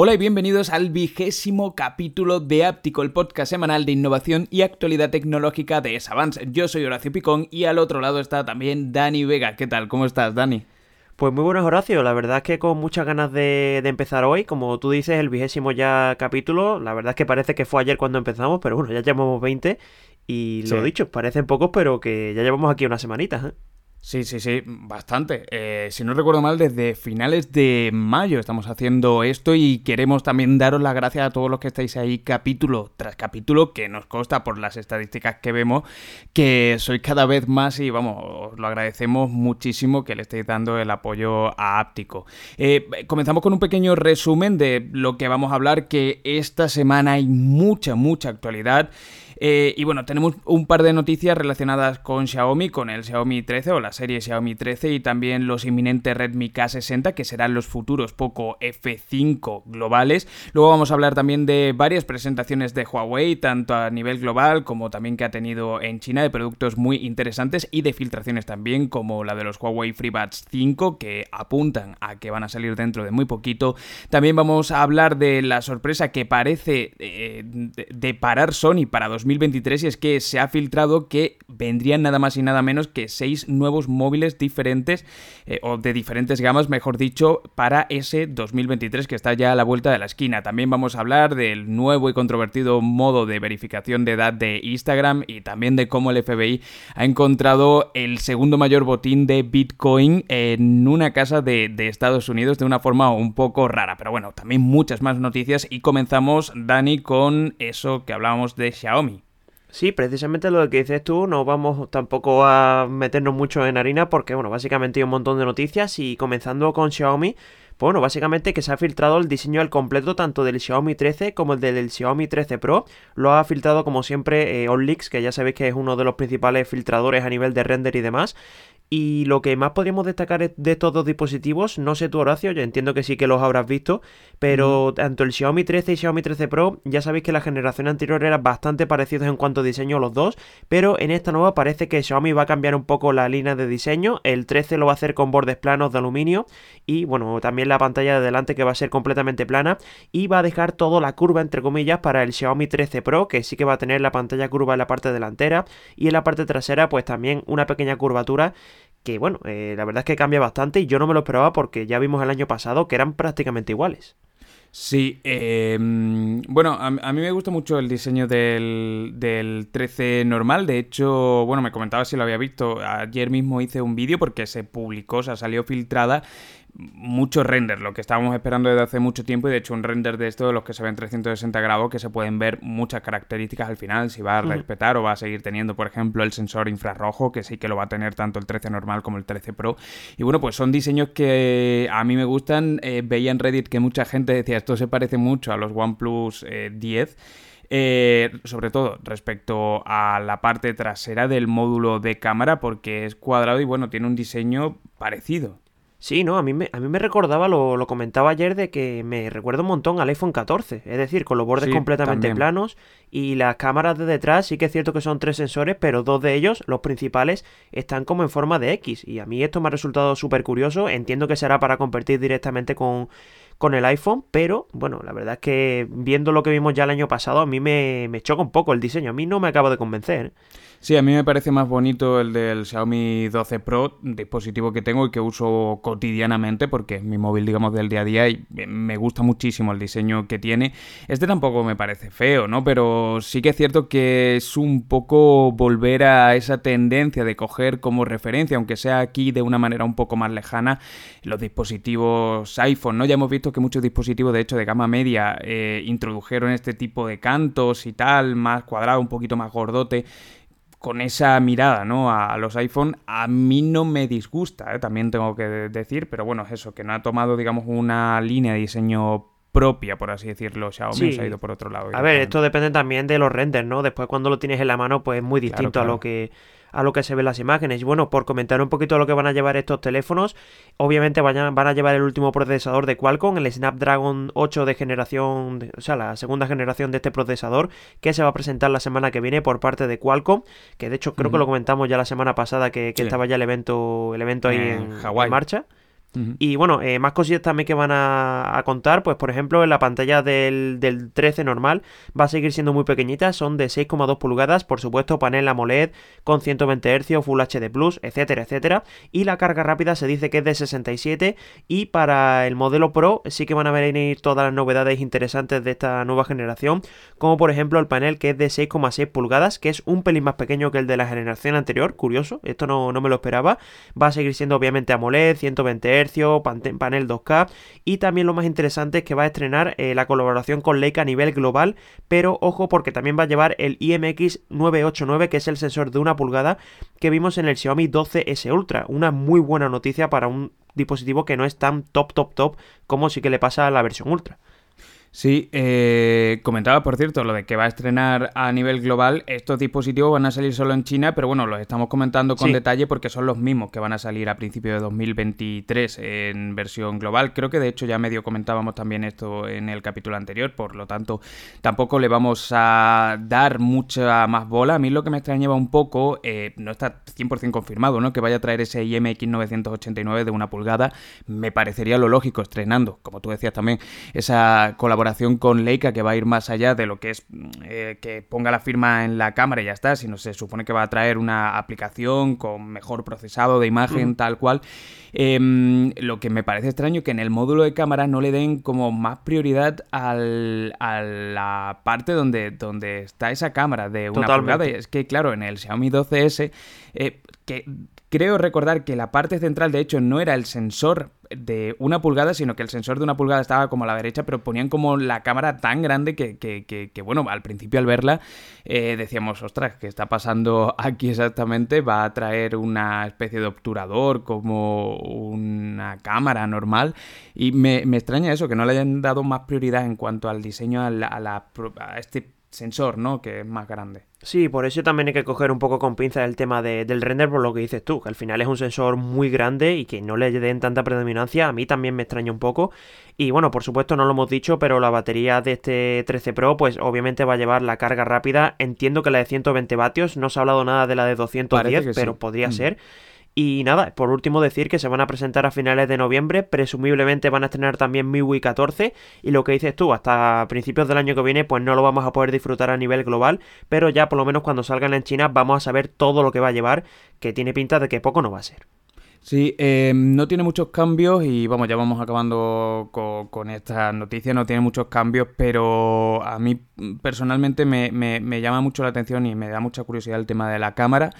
Hola y bienvenidos al vigésimo capítulo de Áptico, el podcast semanal de innovación y actualidad tecnológica de Savance. Yo soy Horacio Picón y al otro lado está también Dani Vega. ¿Qué tal? ¿Cómo estás, Dani? Pues muy buenos, Horacio. La verdad es que con muchas ganas de, empezar hoy. Como tú dices, el vigésimo ya capítulo. La verdad es que parece que fue ayer cuando empezamos, pero bueno, ya llevamos 20. Y lo dicho, parecen pocos, pero que ya llevamos aquí unas semanitas. ¿eh? Sí, sí, sí, bastante. Eh, si no recuerdo mal, desde finales de mayo estamos haciendo esto y queremos también daros las gracias a todos los que estáis ahí capítulo tras capítulo, que nos consta por las estadísticas que vemos que sois cada vez más y vamos, os lo agradecemos muchísimo que le estéis dando el apoyo a Áptico. Eh, comenzamos con un pequeño resumen de lo que vamos a hablar, que esta semana hay mucha, mucha actualidad. Eh, y bueno, tenemos un par de noticias relacionadas con Xiaomi, con el Xiaomi 13 o la serie Xiaomi 13 y también los inminentes Redmi K60 que serán los futuros Poco F5 globales. Luego vamos a hablar también de varias presentaciones de Huawei, tanto a nivel global como también que ha tenido en China de productos muy interesantes y de filtraciones también como la de los Huawei FreeBuds 5 que apuntan a que van a salir dentro de muy poquito. También vamos a hablar de la sorpresa que parece eh, de parar Sony para 2020 2023 y es que se ha filtrado que vendrían nada más y nada menos que seis nuevos móviles diferentes eh, o de diferentes gamas, mejor dicho, para ese 2023 que está ya a la vuelta de la esquina. También vamos a hablar del nuevo y controvertido modo de verificación de edad de Instagram y también de cómo el FBI ha encontrado el segundo mayor botín de Bitcoin en una casa de, de Estados Unidos de una forma un poco rara. Pero bueno, también muchas más noticias y comenzamos, Dani, con eso que hablábamos de Xiaomi. Sí, precisamente lo que dices tú, no vamos tampoco a meternos mucho en harina porque, bueno, básicamente hay un montón de noticias y comenzando con Xiaomi, pues bueno, básicamente que se ha filtrado el diseño al completo tanto del Xiaomi 13 como el del Xiaomi 13 Pro. Lo ha filtrado como siempre eh, OnLeaks, que ya sabéis que es uno de los principales filtradores a nivel de render y demás. Y lo que más podríamos destacar de estos dos dispositivos, no sé tu Horacio, yo entiendo que sí que los habrás visto, pero tanto el Xiaomi 13 y Xiaomi 13 Pro, ya sabéis que la generación anterior eran bastante parecidos en cuanto a diseño los dos, pero en esta nueva parece que Xiaomi va a cambiar un poco la línea de diseño, el 13 lo va a hacer con bordes planos de aluminio y bueno, también la pantalla de delante que va a ser completamente plana y va a dejar toda la curva entre comillas para el Xiaomi 13 Pro, que sí que va a tener la pantalla curva en la parte delantera y en la parte trasera pues también una pequeña curvatura que bueno, eh, la verdad es que cambia bastante y yo no me lo esperaba porque ya vimos el año pasado que eran prácticamente iguales. Sí, em, bueno, a, mí me gusta mucho el diseño del, del 13 normal. De hecho, bueno, me comentaba si lo había visto. Ayer mismo hice un vídeo porque se publicó, o sea, salió filtrada mucho render, lo que estábamos esperando desde hace mucho tiempo y de hecho un render de esto de los que se ven 360 grados que se pueden ver muchas características al final, si va a respetar o va a seguir teniendo por ejemplo el sensor infrarrojo que sí que lo va a tener tanto el 13 normal como el 13 Pro. Y bueno pues son diseños que a mí me gustan, eh, veía en Reddit que mucha gente decía esto se parece mucho a los OnePlus 10 eh, eh, sobre todo respecto a la parte trasera del módulo de cámara porque es cuadrado y bueno tiene un diseño parecido Sí, no, a mí me, a mí me recordaba, lo, lo, comentaba ayer, de que me recuerda un montón al iPhone 14, es decir, con los bordes completamente planos y las cámaras de detrás, sí que es cierto que son tres sensores, pero dos de ellos, los principales, están como en forma de X y a mí esto me ha resultado súper curioso, entiendo que será para competir directamente con, con el iPhone, pero bueno, la verdad es que viendo lo que vimos ya el año pasado, a mí me, me choca un poco el diseño, a mí no me acaba de convencer. ¿eh? Sí, a mí me parece más bonito el del Xiaomi 12 Pro, dispositivo que tengo y que uso cotidianamente porque es mi móvil, digamos, del día a día y me gusta muchísimo el diseño que tiene. Este tampoco me parece feo, ¿no? Pero sí que es cierto que es un poco volver a esa tendencia de coger como referencia, aunque sea aquí de una manera un poco más lejana, los dispositivos iPhone, ¿no? Ya hemos visto que muchos dispositivos, de hecho, de gama media eh, introdujeron este tipo de cantos y tal, más cuadrado, un poquito más gordote con esa mirada, ¿no? A, los iPhone, a mí no me disgusta, ¿eh? también tengo que decir, pero bueno, es eso, que no ha tomado, digamos, una línea de diseño propia, por así decirlo, Xiaomi se ha ido por otro lado. A ver, esto depende también de los renders, ¿no? Después cuando lo tienes en la mano, pues es muy distinto a lo que a lo que se ven las imágenes. Y bueno, por comentar un poquito lo que van a llevar estos teléfonos, obviamente van a, van a llevar el último procesador de Qualcomm, el Snapdragon 8 de generación, o sea, la segunda generación de este procesador, que se va a presentar la semana que viene por parte de Qualcomm, que de hecho creo que lo comentamos ya la semana pasada que, estaba ya el evento, el evento ahí en, en marcha. Y bueno, eh, más cosillas también que van a, contar, pues por ejemplo en la pantalla del, 13 normal va a seguir siendo muy pequeñita, son de 6,2 pulgadas, por supuesto panel AMOLED con 120 Hz, Full HD Plus, etcétera, etcétera. Y la carga rápida se dice que es de 67 y para el modelo Pro sí que van a venir todas las novedades interesantes de esta nueva generación, como por ejemplo el panel que es de 6,6 pulgadas, que es un pelín más pequeño que el de la generación anterior, curioso, esto no, no me lo esperaba. Va a seguir siendo obviamente AMOLED, 120 Hz, panel 2K y también lo más interesante es que va a estrenar eh, la colaboración con Leica a nivel global, pero ojo porque también va a llevar el IMX 989 que es el sensor de una pulgada que vimos en el Xiaomi 12S Ultra, una muy buena noticia para un dispositivo que no es tan top top top como sí que le pasa a la versión Ultra. Sí, eh, comentaba por cierto lo de que va a estrenar a nivel global. Estos dispositivos van a salir solo en China, pero bueno, los estamos comentando con detalle porque son los mismos que van a salir a principios de 2023 en versión global. Creo que de hecho ya medio comentábamos también esto en el capítulo anterior, por lo tanto tampoco le vamos a dar mucha más bola. A mí lo que me extrañaba un poco, eh, no está 100% confirmado, ¿no? Que vaya a traer ese IMX 989 de una pulgada, me parecería lo lógico estrenando, como tú decías también, esa colaboración colaboración con Leica que va a ir más allá de lo que es eh, que ponga la firma en la cámara y ya está, sino se supone que va a traer una aplicación con mejor procesado de imagen, tal cual. Em, lo que me parece extraño que en el módulo de cámara no le den como más prioridad al, a la parte donde, donde está esa cámara de una pulgada. Y es que, claro, en el Xiaomi 12S, eh, que Creo recordar que la parte central, de hecho, no era el sensor de una pulgada, sino que el sensor de una pulgada estaba como a la derecha, pero ponían como la cámara tan grande que, que, que, bueno, al principio al verla eh, decíamos, ostras, ¿qué está pasando aquí exactamente? Va a traer una especie de obturador como una cámara normal y me, extraña eso, que no le hayan dado más prioridad en cuanto al diseño a, la, a este sensor, ¿no? Que es más grande. Sí, por eso también hay que coger un poco con pinza el tema del render por lo que dices tú, que al final es un sensor muy grande y que no le den tanta predominancia, a mí también me extraña un poco. Y bueno, por supuesto no lo hemos dicho, pero la batería de este 13 Pro pues obviamente va a llevar la carga rápida, entiendo que la de 120 vatios, no se ha hablado nada de la de 210, pero podría mm. ser. Y nada, por último decir que se van a presentar a finales de noviembre, presumiblemente van a estrenar también MIUI 14 y lo que dices tú, hasta principios del año que viene pues no lo vamos a poder disfrutar a nivel global, pero ya por lo menos cuando salgan en China vamos a saber todo lo que va a llevar, que tiene pinta de que poco no va a ser. Sí, eh, no tiene muchos cambios y vamos, ya vamos acabando con, esta noticia, no tiene muchos cambios, pero a mí personalmente me, me llama mucho la atención y me da mucha curiosidad el tema de la cámara.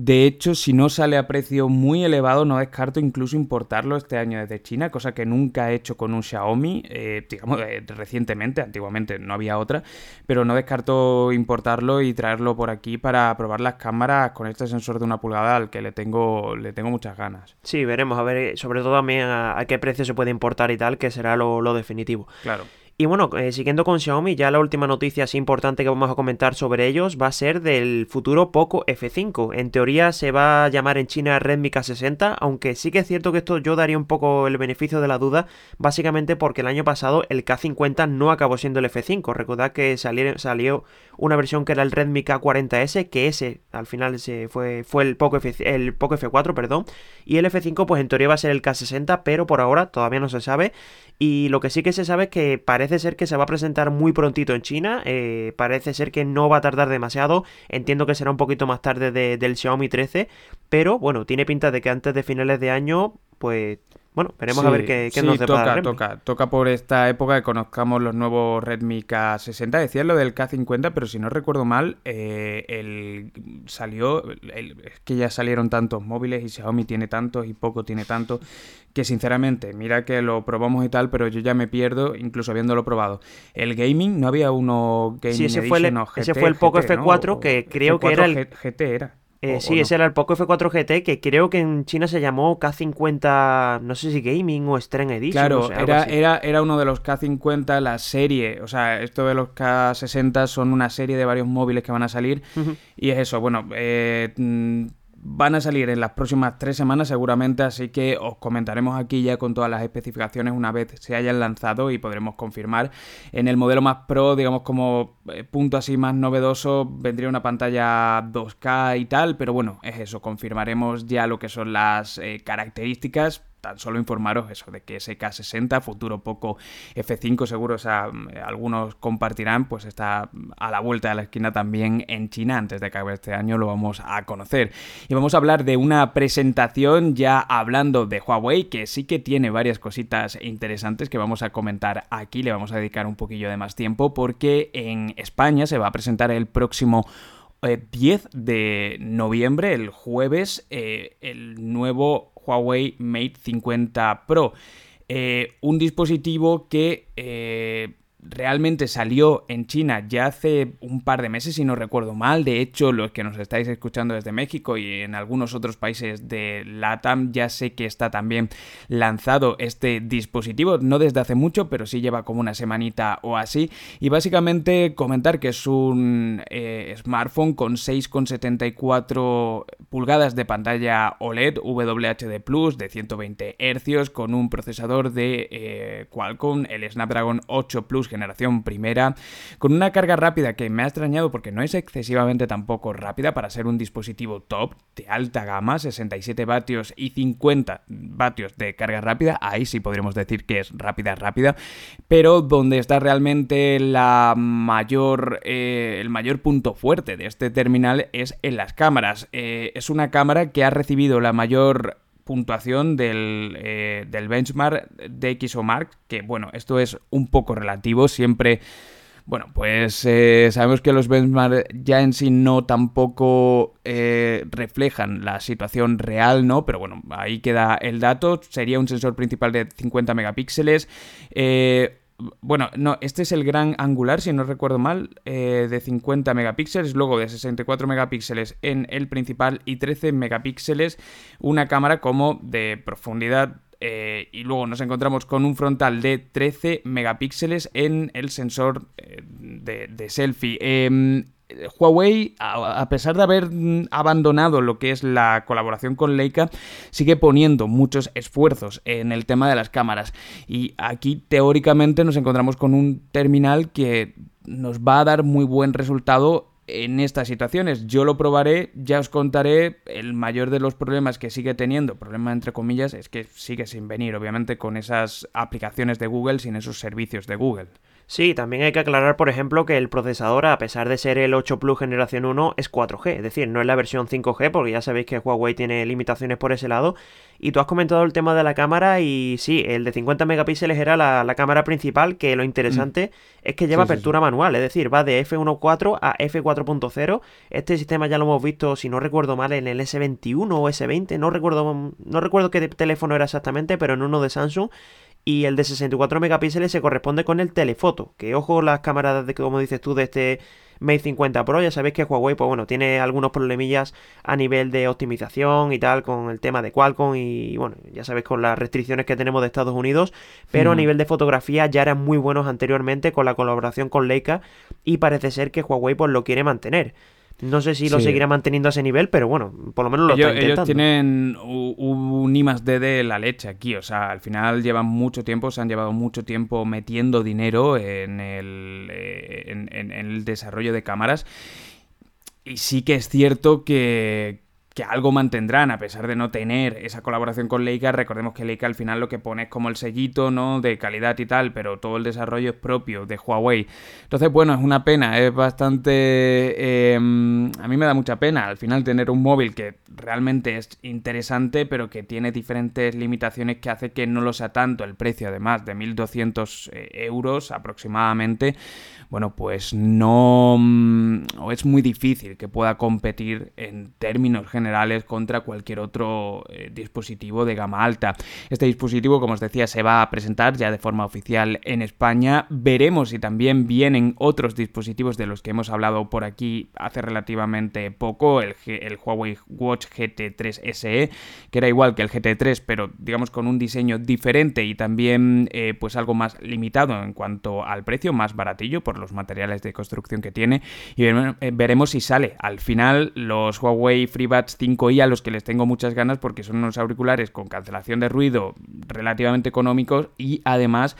De hecho, si no sale a precio muy elevado, no descarto incluso importarlo este año desde China, cosa que nunca he hecho con un Xiaomi, eh, digamos, eh, recientemente, antiguamente no había otra, pero no descarto importarlo y traerlo por aquí para probar las cámaras con este sensor de una pulgada al que le tengo, le tengo muchas ganas. Sí, veremos, a ver, sobre todo también a, qué precio se puede importar y tal, que será lo, lo definitivo. Claro. Y bueno, eh, siguiendo con Xiaomi, ya la última noticia así importante que vamos a comentar sobre ellos va a ser del futuro Poco F5. En teoría se va a llamar en China Redmi K60, aunque sí que es cierto que esto yo daría un poco el beneficio de la duda, básicamente porque el año pasado el K50 no acabó siendo el F5. Recordad que salió una versión que era el Redmi K40S, que ese al final se fue, fue el, Poco F, el Poco F4, perdón, y el F5 pues en teoría va a ser el K60, pero por ahora todavía no se sabe. Y lo que sí que se sabe es que parece ser que se va a presentar muy prontito en China. Eh, parece ser que no va a tardar demasiado. Entiendo que será un poquito más tarde del Xiaomi 13. Pero bueno, tiene pinta de que antes de finales de año, pues bueno, veremos a ver qué, qué nos depara toca, toca, toca por esta época que conozcamos los nuevos Redmi K60. Decías lo del K50, pero si no recuerdo mal, eh, el salió, es que ya salieron tantos móviles y Xiaomi tiene tantos y poco tiene tantos, que sinceramente, mira que lo probamos y tal, pero yo ya me pierdo, incluso habiéndolo probado. El gaming, no había uno Gaming sí, ese fue el, ese fue el Poco F4 que creo que era el GT era. Eh, sí, ese era el Poco F4 GT, que creo que en China se llamó K50, no sé si Gaming o Strength Edition. Claro, era, era, era uno de los K50, la serie, o sea, esto de los K60 son una serie de varios móviles que van a salir, y es eso, bueno, eh, mm, van a salir en las próximas tres semanas seguramente, así que os comentaremos aquí ya con todas las especificaciones una vez se hayan lanzado y podremos confirmar. En el modelo más Pro, digamos como eh, punto así más novedoso, vendría una pantalla 2K y tal, pero bueno, es eso, confirmaremos ya lo que son las eh, características solo informaros eso de que SK60, futuro poco F5 seguro, sea, algunos compartirán, pues está a la vuelta de la esquina también en China, antes de que este año lo vamos a conocer. Y vamos a hablar de una presentación ya hablando de Huawei, que sí que tiene varias cositas interesantes que vamos a comentar aquí, le vamos a dedicar un poquillo de más tiempo, porque en España se va a presentar el próximo 10 eh, de noviembre, el jueves, eh, el nuevo Huawei Mate 50 Pro. Eh, un dispositivo que realmente salió en China ya hace un par de meses, si no recuerdo mal. De hecho, los que nos estáis escuchando desde México y en algunos otros países de LATAM, ya sé que está también lanzado este dispositivo, no desde hace mucho, pero sí lleva como una semanita o así. Y básicamente comentar que es un eh, smartphone con 6,74 pulgadas de pantalla OLED WHD Plus de 120 Hz con un procesador de eh, Qualcomm, el Snapdragon 8 Plus generación primera, con una carga rápida que me ha extrañado porque no es excesivamente tampoco rápida para ser un dispositivo top de alta gama, 67 vatios y 50 vatios de carga rápida, ahí sí podríamos decir que es rápida, rápida, pero donde está realmente la mayor, eh, el mayor punto fuerte de este terminal es en las cámaras. Eh, es una cámara que ha recibido la mayor puntuación del, eh, del benchmark de XOMark, que bueno, esto es un poco relativo, siempre... Bueno, pues eh, sabemos que los benchmarks ya en sí no tampoco eh, reflejan la situación real, ¿no? Pero bueno, ahí queda el dato. Sería un sensor principal de 50 megapíxeles. Eh, bueno, no, este es el gran angular, si no recuerdo mal, eh, de 50 megapíxeles, luego de 64 megapíxeles en el principal y 13 megapíxeles una cámara como de profundidad eh, y luego nos encontramos con un frontal de 13 megapíxeles en el sensor eh, de, de, selfie. Em, Huawei, a pesar de haber mm, abandonado lo que es la colaboración con Leica, sigue poniendo muchos esfuerzos en el tema de las cámaras. Y aquí teóricamente nos encontramos con un terminal que nos va a dar muy buen resultado en estas situaciones. Yo lo probaré, ya os contaré. El mayor de los problemas que sigue teniendo, problema entre comillas, es que sigue sin venir, obviamente, con esas aplicaciones de Google, sin esos servicios de Google. Sí, también hay que aclarar, por ejemplo, que el procesador, a pesar de ser el 8 Plus generación 1, es 4G, es decir, no es la versión 5G, porque ya sabéis que Huawei tiene limitaciones por ese lado. Y tú has comentado el tema de la cámara y sí, el de 50 megapíxeles era la, cámara principal, que lo interesante mm. es que lleva apertura manual, es decir, va de F1.4 a F4.0. Este sistema ya lo hemos visto, si no recuerdo mal, en el S21 o S20, no recuerdo, no recuerdo qué teléfono era exactamente, pero en uno de Samsung y el de 64 megapíxeles se corresponde con el telefoto, que ojo las cámaras, de, como dices tú, de este Mate 50 Pro, ya sabéis que Huawei, pues bueno, tiene algunos problemillas a nivel de optimización y tal, con el tema de Qualcomm y bueno, ya sabéis con las restricciones que tenemos de Estados Unidos, pero a nivel de fotografía ya eran muy buenos anteriormente con la colaboración con Leica y parece ser que Huawei pues lo quiere mantener. No sé si lo seguirá manteniendo a ese nivel, pero bueno, por lo menos lo ellos, está intentando. Ellos tienen un I más D de la leche aquí, o sea, al final llevan mucho tiempo, se han llevado mucho tiempo metiendo dinero en el, eh, en el desarrollo de cámaras. Y sí que es cierto que, que algo mantendrán a pesar de no tener esa colaboración con Leica. Recordemos que Leica al final lo que pone es como el sellito, ¿no? De calidad y tal, pero todo el desarrollo es propio de Huawei. Entonces, bueno, es una pena, es bastante... Em, a mí me da mucha pena al final tener un móvil que realmente es interesante, pero que tiene diferentes limitaciones que hace que no lo sea tanto el precio, además de 1.200 eh, euros aproximadamente bueno, pues no... Mm, o es muy difícil que pueda competir en términos generales contra cualquier otro eh, dispositivo de gama alta. Este dispositivo, como os decía, se va a presentar ya de forma oficial en España. Veremos si también vienen otros dispositivos de los que hemos hablado por aquí hace relativamente poco, el, Huawei Watch GT3 SE, que era igual que el GT3, pero digamos con un diseño diferente y también eh, pues algo más limitado en cuanto al precio, más baratillo, por los materiales de construcción que tiene y eh, veremos si sale. Al final los Huawei FreeBuds 5i a los que les tengo muchas ganas porque son unos auriculares con cancelación de ruido relativamente económicos y además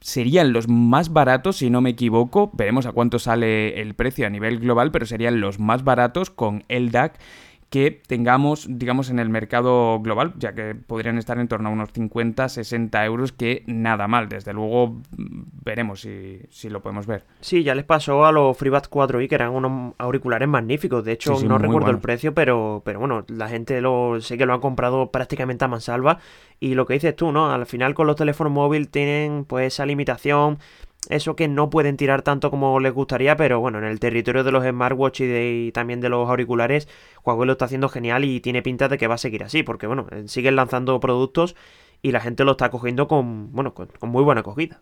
serían los más baratos si no me equivoco. Veremos a cuánto sale el precio a nivel global, pero serían los más baratos con el DAC que tengamos, digamos, en el mercado global, ya que podrían estar en torno a unos 50, 60 euros, que nada mal. Desde luego veremos si, si lo podemos ver. Sí, ya les pasó a los FreeBuds 4i, que eran unos auriculares magníficos. De hecho, no recuerdo el precio, pero, pero bueno, la gente lo sé que lo han comprado prácticamente a mansalva. Y lo que dices tú, ¿no? Al final con los teléfonos móviles tienen pues esa limitación eso que no pueden tirar tanto como les gustaría, pero bueno, en el territorio de los smartwatch y, también de los auriculares, Huawei lo está haciendo genial y tiene pinta de que va a seguir así, porque bueno, eh, siguen lanzando productos y la gente lo está cogiendo con, bueno, con, muy buena acogida.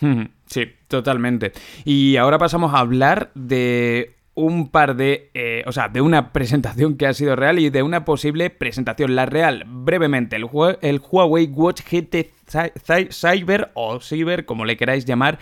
Sí, totalmente. Y ahora pasamos a hablar de un par de, eh, o sea, de una presentación que ha sido real y de una posible presentación. La real, brevemente, el, el Huawei Watch GT Cyber o Cyber, como le queráis llamar.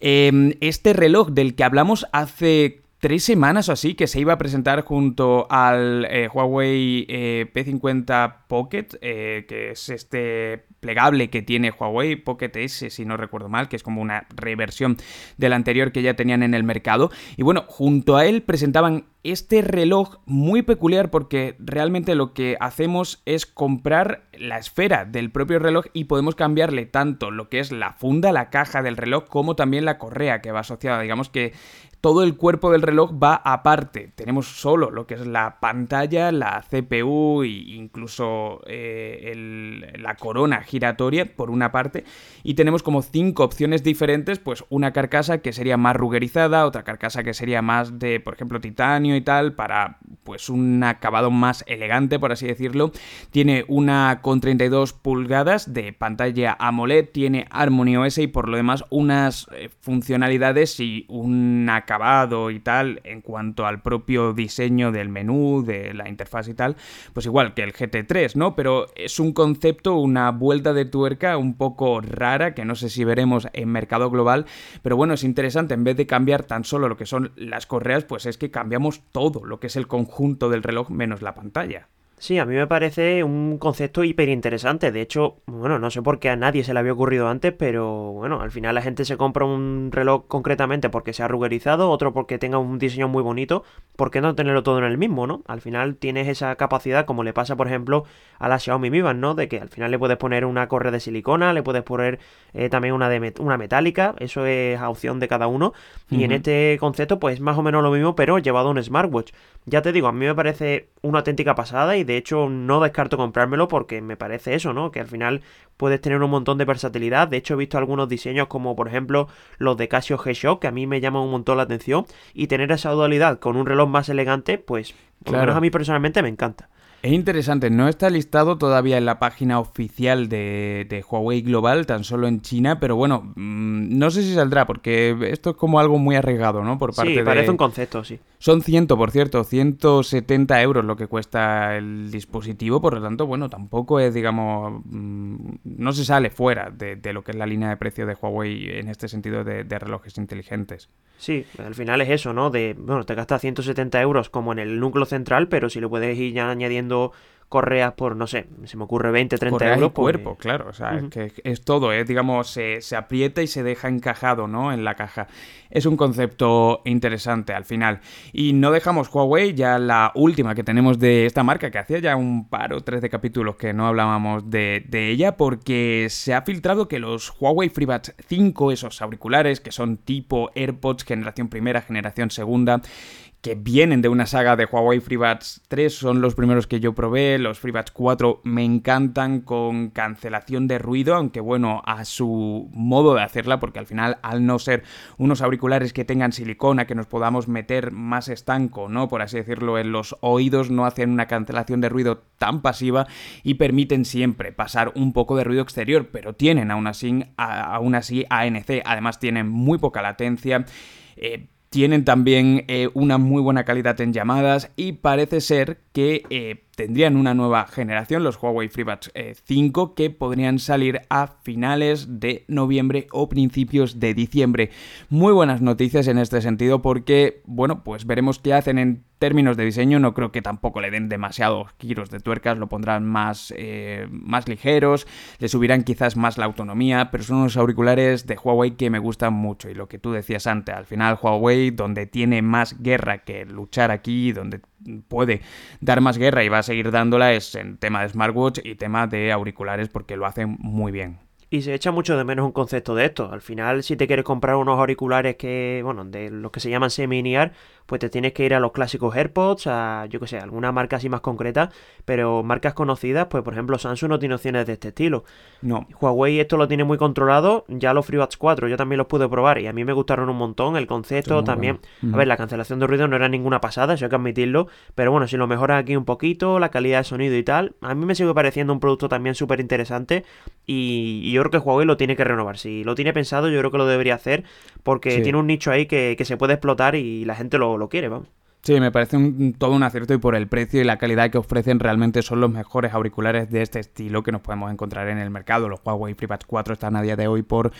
Em, este reloj del que hablamos hace tres semanas o así que se iba a presentar junto al eh, Huawei eh, P50 Pocket, eh, que es este plegable que tiene Huawei, Pocket S, si no recuerdo mal, que es como una reversión del anterior que ya tenían en el mercado. Y bueno, junto a él presentaban este reloj muy peculiar porque realmente lo que hacemos es comprar la esfera del propio reloj y podemos cambiarle tanto lo que es la funda, la caja del reloj, como también la correa que va asociada. Digamos que todo el cuerpo del reloj va aparte. Tenemos solo lo que es la pantalla, la CPU e incluso eh, la corona giratoria por una parte. Y tenemos como cinco opciones diferentes, pues una carcasa que sería más rugerizada, otra carcasa que sería más de, por ejemplo, titanio y tal, para pues un acabado más elegante, por así decirlo. Tiene una con 32 pulgadas de pantalla AMOLED, tiene Harmony OS y por lo demás unas eh, funcionalidades y una y tal en cuanto al propio diseño del menú, de la interfaz y tal, pues igual que el GT3, ¿no? Pero es un concepto, una vuelta de tuerca un poco rara que no sé si veremos en mercado global, pero bueno, es interesante, en vez de cambiar tan solo lo que son las correas, pues es que cambiamos todo lo que es el conjunto del reloj menos la pantalla. Sí, a mí me parece un concepto hiper interesante. De hecho, bueno, no sé por qué a nadie se le había ocurrido antes, pero bueno, al final la gente se compra un reloj concretamente porque se ha rugerizado, otro porque tenga un diseño muy bonito. ¿Por qué no tenerlo todo en el mismo, no? Al final tienes esa capacidad, como le pasa, por ejemplo, a la Xiaomi Mi Band, ¿no? De que al final le puedes poner una correa de silicona, le puedes poner eh, también una, de una metálica, eso es a opción de cada uno. Y en este concepto, pues más o menos lo mismo, pero llevado a un smartwatch. Ya te digo, a mí me parece una auténtica pasada y de hecho no descarto comprármelo porque me parece eso, ¿no? Que al final puedes tener un montón de versatilidad. De hecho he visto algunos diseños como por ejemplo los de Casio G-Shock que a mí me llaman un montón la atención y tener esa dualidad con un reloj más elegante, pues por lo menos a mí personalmente me encanta. Es interesante, no está listado todavía en la página oficial de, Huawei Global, tan solo en China, pero bueno, mm, no sé si saldrá, porque esto es como algo muy arriesgado, ¿no? Por parte sí, parece un concepto, sí. Son 100, por cierto, 170 euros lo que cuesta el dispositivo, por lo tanto, bueno, tampoco es, digamos, mm, no se sale fuera de, lo que es la línea de precio de Huawei en este sentido de, relojes inteligentes. Sí, al final es eso, ¿no? De, bueno, te gastas 170 euros como en el núcleo central, pero si lo puedes ir ya añadiendo correas por, no sé, se me ocurre 20, 30 correas euros. Y pues, cuerpo, claro, o sea, es que es todo, ¿eh? digamos, se, se, aprieta y se deja encajado, ¿no? En la caja. Es un concepto interesante al final. Y no dejamos Huawei, ya la última que tenemos de esta marca, que hacía ya un par o tres de capítulos que no hablábamos de, de ella, porque se ha filtrado que los Huawei FreeBuds 5, esos auriculares que son tipo AirPods generación primera, generación segunda, que vienen de una saga de Huawei FreeBuds 3, son los primeros que yo probé, los FreeBuds 4 me encantan con cancelación de ruido, aunque bueno, a su modo de hacerla, porque al final al no ser unos auriculares que tengan silicona, que nos podamos meter más estanco, ¿no? Por así decirlo, en los oídos no hacen una cancelación de ruido tan pasiva y permiten siempre pasar un poco de ruido exterior, pero tienen aún así, aún así ANC, además tienen muy poca latencia. Eh, tienen también eh, una muy buena calidad en llamadas y parece ser que eh, tendrían una nueva generación, los Huawei FreeBuds 5, eh, que podrían salir a finales de noviembre o principios de diciembre. Muy buenas noticias en este sentido porque, bueno, pues veremos qué hacen en términos de diseño no creo que tampoco le den demasiados giros de tuercas, lo pondrán más, eh, más ligeros, le subirán quizás más la autonomía, pero son unos auriculares de Huawei que me gustan mucho y lo que tú decías antes, al final Huawei donde tiene más guerra que luchar aquí, donde puede dar más guerra y va a seguir dándola es en tema de smartwatch y tema de auriculares porque lo hacen muy bien. Y se echa mucho de menos un concepto de esto. Al final, si te quieres comprar unos auriculares que, bueno, de los que se llaman semi-linear, pues te tienes que ir a los clásicos AirPods, a yo que sé, alguna marca así más concreta, pero marcas conocidas, pues por ejemplo Samsung no tiene opciones de este estilo. No. Huawei esto lo tiene muy controlado, ya los FreeBuds 4 yo también los pude probar y a mí me gustaron un montón, el concepto también. A ver, la cancelación de ruido no era ninguna pasada, eso hay que admitirlo, pero bueno, si lo mejoras aquí un poquito, la calidad de sonido y tal, a mí me sigue pareciendo un producto también súper interesante y, yo creo que Huawei lo tiene que renovar. Si lo tiene pensado, yo creo que lo debería hacer porque tiene un nicho ahí que, que se puede explotar y la gente lo lo, quiere, vamos. Sí, me parece todo un acierto y por el precio y la calidad que ofrecen realmente son los mejores auriculares de este estilo que nos podemos encontrar en el mercado. Los Huawei FreeBuds 4 están a día de hoy por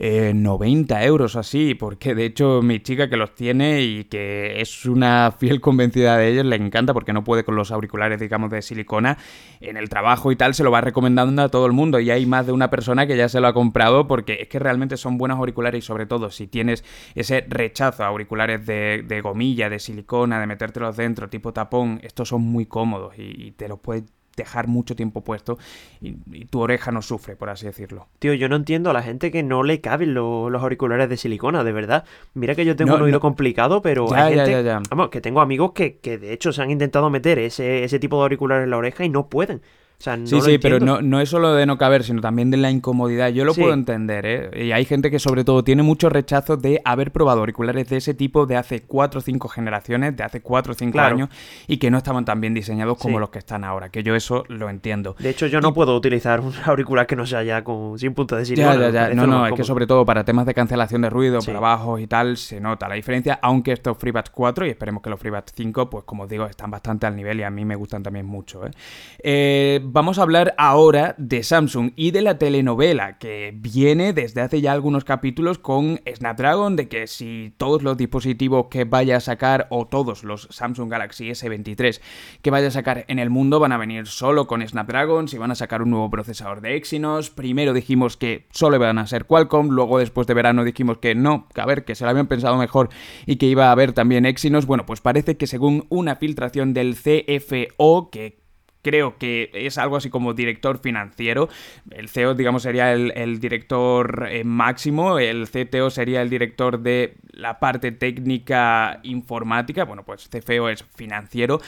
90 eh, euros así, porque de hecho mi chica que los tiene y que es una fiel convencida de ellos, le encanta porque no puede con los auriculares, digamos, de silicona, en el trabajo y tal, se lo va recomendando a todo el mundo. Y hay más de una persona que ya se lo ha comprado porque es que realmente son buenos auriculares y sobre todo si tienes ese rechazo a auriculares de, gomilla, de silicona, de metértelos dentro, tipo tapón, estos son muy cómodos y, y te los puedes dejar mucho tiempo puesto y, tu oreja no sufre, por así decirlo. Tío, yo no entiendo a la gente que no le caben los auriculares de silicona, de verdad. Mira que yo tengo un oído complicado, pero hay gente, vamos, que tengo amigos que, que, de hecho se han intentado meter ese, ese tipo de auriculares en la oreja y no pueden sí, sí, pero no, no, es solo de no caber, sino también de la incomodidad. Yo lo puedo entender, ¿eh? Y hay gente que sobre todo tiene mucho rechazo de haber probado auriculares de ese tipo de hace 4 o 5 generaciones, de hace 4 o 5 años, y que no estaban tan bien diseñados como los que están ahora, que yo eso lo entiendo. De hecho, yo no puedo utilizar un auricular que no sea ya con, sin punto de silicona. Ya, ya, ya. No, no, es que sobre todo para temas de cancelación de ruido, para abajo y tal, se nota la diferencia, aunque estos FreeBuds 4, y esperemos que los FreeBuds 5, pues como os digo, están bastante al nivel y a mí me gustan también mucho. ¿eh? Eh, vamos a hablar ahora de Samsung y de la telenovela que viene desde hace ya algunos capítulos con Snapdragon, de que si todos los dispositivos que vaya a sacar o todos los Samsung Galaxy S23 que vaya a sacar en el mundo van a venir solo con Snapdragon, si van a sacar un nuevo procesador de Exynos, primero dijimos que solo iban a ser Qualcomm, luego después de verano dijimos que no, que a ver, que se lo habían pensado mejor y que iba a haber también Exynos, bueno, pues parece que según una filtración del CFO que creo que es algo así como director financiero. El CEO, digamos, sería el, director eh, máximo, el CTO sería el director de la parte técnica informática, bueno, pues CFO es financiero.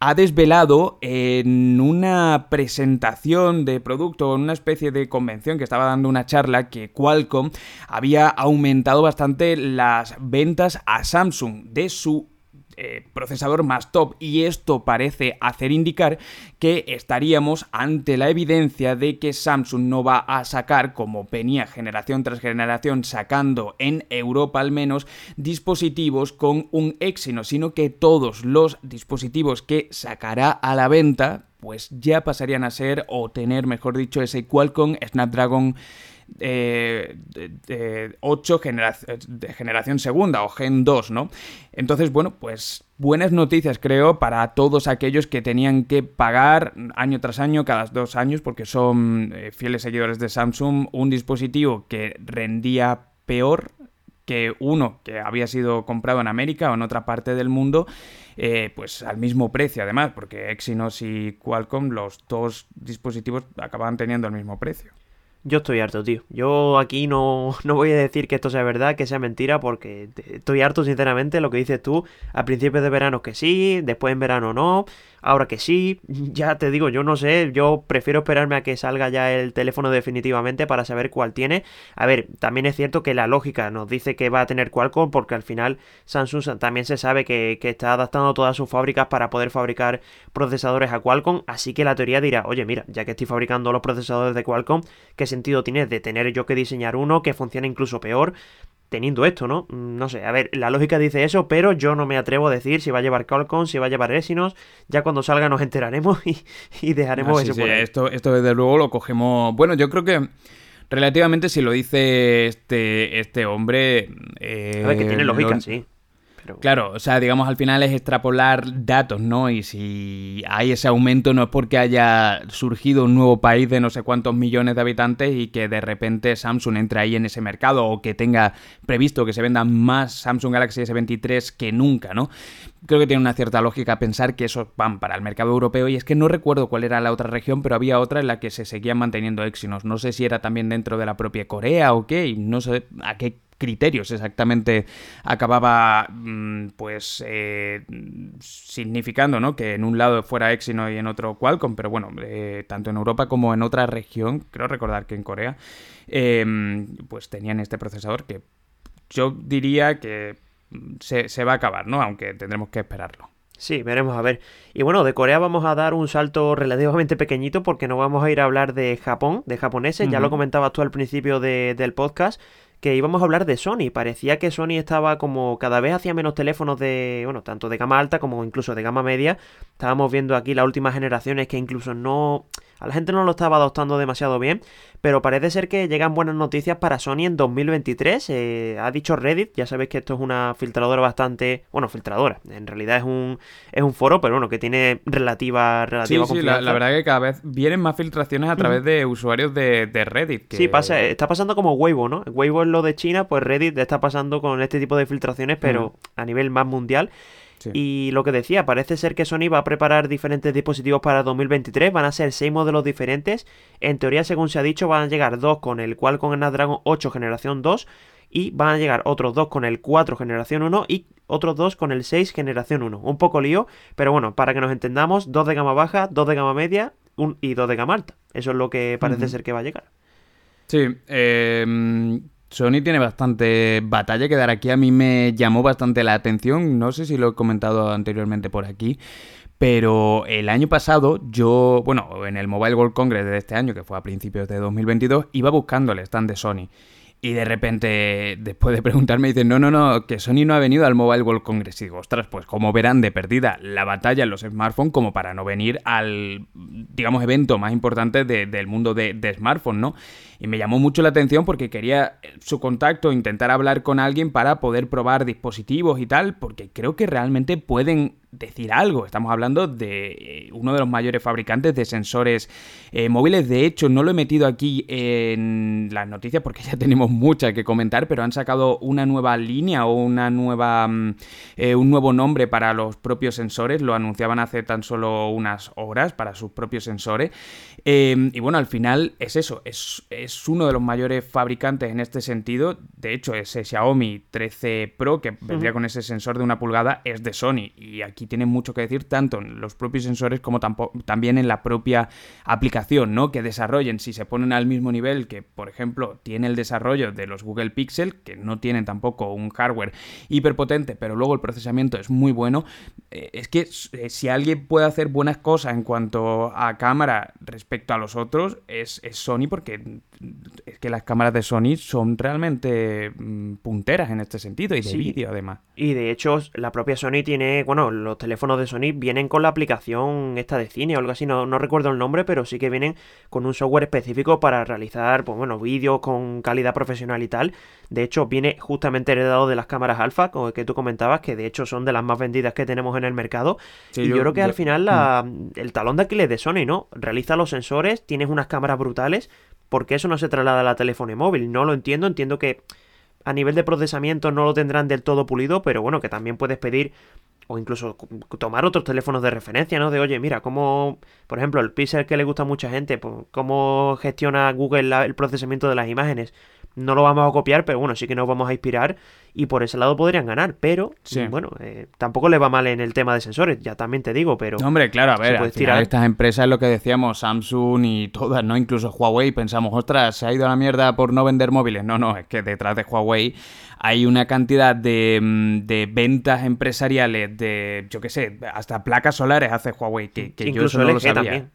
Ha desvelado en una presentación de producto, en una especie de convención que estaba dando una charla, que Qualcomm había aumentado bastante las ventas a Samsung de su eh, procesador más top y esto parece hacer indicar que estaríamos ante la evidencia de que Samsung no va a sacar, como venía generación tras generación sacando en Europa al menos, dispositivos con un Exynos, sino que todos los dispositivos que sacará a la venta pues ya pasarían a ser o tener, mejor dicho, ese Qualcomm Snapdragon eh, de, 8 de generación segunda o Gen 2, ¿no? Entonces, bueno, pues buenas noticias creo para todos aquellos que tenían que pagar año tras año, cada dos años, porque son eh, fieles seguidores de Samsung, un dispositivo que rendía peor que uno que había sido comprado en América o en otra parte del mundo, eh, pues al mismo precio además, porque Exynos y Qualcomm, los dos dispositivos acababan teniendo el mismo precio. Yo estoy harto, tío. Yo aquí no, no voy a decir que esto sea verdad, que sea mentira, porque estoy harto, sinceramente, lo que dices tú. A principios de verano que sí, después en verano no ahora que sí, ya te digo, yo no sé, yo prefiero esperarme a que salga ya el teléfono definitivamente para saber cuál tiene. A ver, también es cierto que la lógica nos dice que va a tener Qualcomm porque al final Samsung también se sabe que, está adaptando todas sus fábricas para poder fabricar procesadores a Qualcomm, así que la teoría dirá, oye mira, ya que estoy fabricando los procesadores de Qualcomm, ¿qué sentido tiene de tener yo que diseñar uno que funcione incluso peor? Teniendo esto, ¿no? Mm, no sé, a ver, la lógica dice eso, pero yo no me atrevo a decir si va a llevar Qualcomm, si va a llevar Exynos, ya cuando salga nos enteraremos y, dejaremos ah, eso por Esto, esto desde luego lo cogemos, bueno, yo creo que relativamente si lo dice este, este hombre... Eh, a ver, que tiene lógica, sí. Claro, o sea, digamos al final es extrapolar datos, ¿no? Y si hay ese aumento no es porque haya surgido un nuevo país de no sé cuántos millones de habitantes y que de repente Samsung entre ahí en ese mercado o que tenga previsto que se vendan más Samsung Galaxy S23 que nunca, ¿no? Creo que tiene una cierta lógica pensar que esos van para el mercado europeo y es que no recuerdo cuál era la otra región, pero había otra en la que se seguían manteniendo Exynos. No sé si era también dentro de la propia Corea o qué, y no sé a qué criterios exactamente acababa mm, pues eh, significando ¿no? que en un lado fuera Exynos y en otro Qualcomm, pero bueno, eh, tanto en Europa como en otra región, creo recordar que en Corea, em, pues tenían este procesador que yo diría que se, se va a acabar, ¿no? Aunque tendremos que esperarlo. Sí, veremos a ver. Y bueno, de Corea vamos a dar un salto relativamente pequeñito porque no vamos a ir a hablar de Japón, de japoneses, ya lo comentabas tú al principio del podcast, que íbamos a hablar de Sony. Parecía que Sony estaba como cada vez hacía menos teléfonos de, bueno, tanto de gama alta como incluso de gama media. Estábamos viendo aquí las últimas generaciones que incluso no a la gente no lo estaba adoptando demasiado bien, pero parece ser que llegan buenas noticias para Sony en 2023. Eh, ha dicho Reddit, ya sabéis que esto es una filtradora bastante, bueno, filtradora, en realidad es un, es un foro, pero bueno, que tiene relativa, relativa sí, Sí, la, verdad que cada vez vienen más filtraciones a través de usuarios de, Reddit. Sí, pasa, está pasando como Weibo, ¿no? Weibo es lo de China, pues Reddit está pasando con este tipo de filtraciones, pero a nivel más mundial. Y lo que decía, parece ser que Sony va a preparar diferentes dispositivos para 2023, van a ser seis modelos diferentes. En teoría, según se ha dicho, van a llegar dos con el Qualcomm Snapdragon 8 generación 2 y van a llegar otros dos con el 4 generación 1 y otros dos con el 6 generación 1. Un poco lío, pero bueno, para que nos entendamos, dos de gama baja, dos de gama media un, y dos de gama alta. Eso es lo que parece ser que va a llegar. Sí, eh, Sony tiene bastante batalla que dar aquí. A mí me llamó bastante la atención. No sé si lo he comentado anteriormente por aquí. Pero el año pasado yo, bueno, en el Mobile World Congress de este año, que fue a principios de 2022, iba buscando el stand de Sony. Y de repente, después de preguntarme, dicen, no, no, no, que Sony no ha venido al Mobile World Congress. Y digo, ostras, pues como verán de perdida la batalla en los smartphones como para no venir al, digamos, evento más importante del mundo de, de smartphones, ¿no? Y me llamó mucho la atención porque quería su contacto, intentar hablar con alguien para poder probar dispositivos y tal, porque creo que realmente pueden decir algo. Estamos hablando de eh, uno de los mayores fabricantes de sensores eh, móviles. De hecho, no lo he metido aquí en las noticias porque ya tenemos muchas que comentar, pero han sacado una nueva línea o una nueva mm, eh, un nuevo nombre para los propios sensores. Lo anunciaban hace tan solo unas horas para sus propios sensores. y bueno, al final es eso. Es, es uno de los mayores fabricantes en este sentido. De hecho, ese Xiaomi 13 Pro que vendría con ese sensor de una pulgada es de Sony. Y aquí tiene mucho que decir tanto en los propios sensores como también en la propia aplicación, ¿no? Que desarrollen, si se ponen al mismo nivel que, por ejemplo, tiene el desarrollo de los Google Pixel, que no tienen tampoco un hardware hiperpotente, pero luego el procesamiento es muy bueno, eh, es que eh, si alguien puede hacer buenas cosas en cuanto a cámara respecto a los otros, es, Sony porque es que las cámaras de Sony son realmente mm, punteras en este sentido y de vídeo además. Y de hecho la propia Sony tiene, bueno, los teléfonos de Sony vienen con la aplicación esta de cine o algo así, no, no recuerdo el nombre, pero sí que vienen con un software específico para realizar, pues bueno, vídeos con calidad profesional y tal. De hecho, viene justamente heredado de las cámaras alfa, como que tú comentabas, que de hecho son de las más vendidas que tenemos en el mercado. y yo, creo que al final la, mm. el talón de Aquiles de Sony, ¿no? Realiza los sensores, tienes unas cámaras brutales, porque eso no se traslada a la teléfono móvil. No lo entiendo, entiendo que a nivel de procesamiento no lo tendrán del todo pulido, pero bueno, que también puedes pedir o incluso tomar otros teléfonos de referencia, ¿no? De, oye, mira, cómo, por ejemplo, el Pixel que le gusta a mucha gente, pues, cómo gestiona Google el procesamiento de las imágenes no lo vamos a copiar, pero bueno, sí que nos vamos a inspirar y por ese lado podrían ganar, pero bueno, eh, tampoco le va mal en el tema de sensores, ya también te digo, pero... hombre, claro, a ver, estas empresas, lo que decíamos, Samsung y todas, ¿no? Incluso Huawei, pensamos, ostras, se ha ido a la mierda por no vender móviles. No, no, es que detrás de Huawei hay una cantidad de, mm, de ventas empresariales de, yo qué sé, hasta placas solares hace Huawei, que, que yo eso no lo sabía. También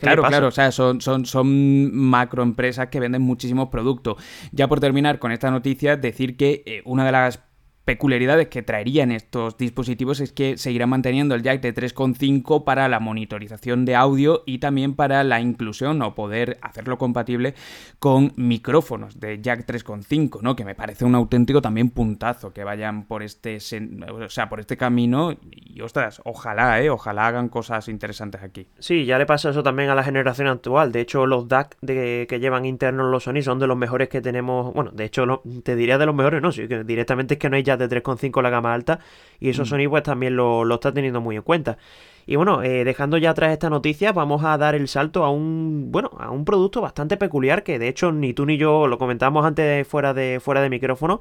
claro, claro, o sea, son, son, son macroempresas que venden muchísimos productos. Ya por terminar con esta noticia, decir que eh, una de las peculiaridades que traerían estos dispositivos es que seguirán manteniendo el jack de 3.5 para la monitorización de audio y también para la inclusión o poder hacerlo compatible con micrófonos de jack 3.5, ¿no? Que me parece un auténtico también puntazo que vayan por este, o sea, por este camino y ostras, ojalá, ¿eh? Ojalá hagan cosas interesantes aquí. Sí, ya le pasa eso también a la generación actual. De hecho, los DAC de, que llevan internos los Sony son de los mejores que tenemos. Bueno, de hecho, te diría de los mejores, no, sí, que directamente es que no hay ya de 3.5 la gama alta y eso mm. Sony pues también lo, está teniendo muy en cuenta. Y bueno, eh, dejando ya atrás esta noticia, vamos a dar el salto a un, bueno, a un producto bastante peculiar que de hecho ni tú ni yo lo comentamos antes fuera de, fuera de micrófono,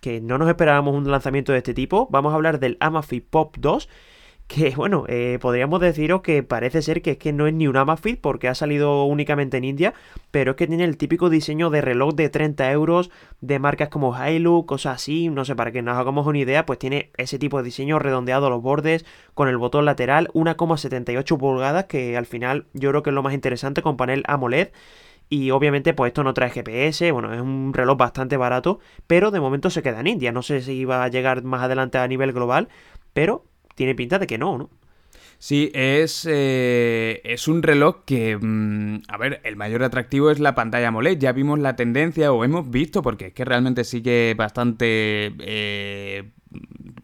que no nos esperábamos un lanzamiento de este tipo. Vamos a hablar del Amafit Pop 2 que bueno, eh, podríamos deciros que parece ser que es que no es ni un Amafit porque ha salido únicamente en India, pero es que tiene el típico diseño de reloj de 30 euros de marcas como Hilux, cosas así, no sé, para que nos hagamos una idea, pues tiene ese tipo de diseño redondeado a los bordes, con el botón lateral, 1,78 pulgadas, que al final yo creo que es lo más interesante con panel AMOLED. Y obviamente, pues esto no trae GPS, bueno, es un reloj bastante barato, pero de momento se queda en India. No sé si va a llegar más adelante a nivel global, pero tiene pinta de que no, ¿no? Sí, es, eh, es un reloj que, mm, a ver, el mayor atractivo es la pantalla AMOLED. Ya vimos la tendencia o hemos visto, porque es que realmente sigue bastante eh,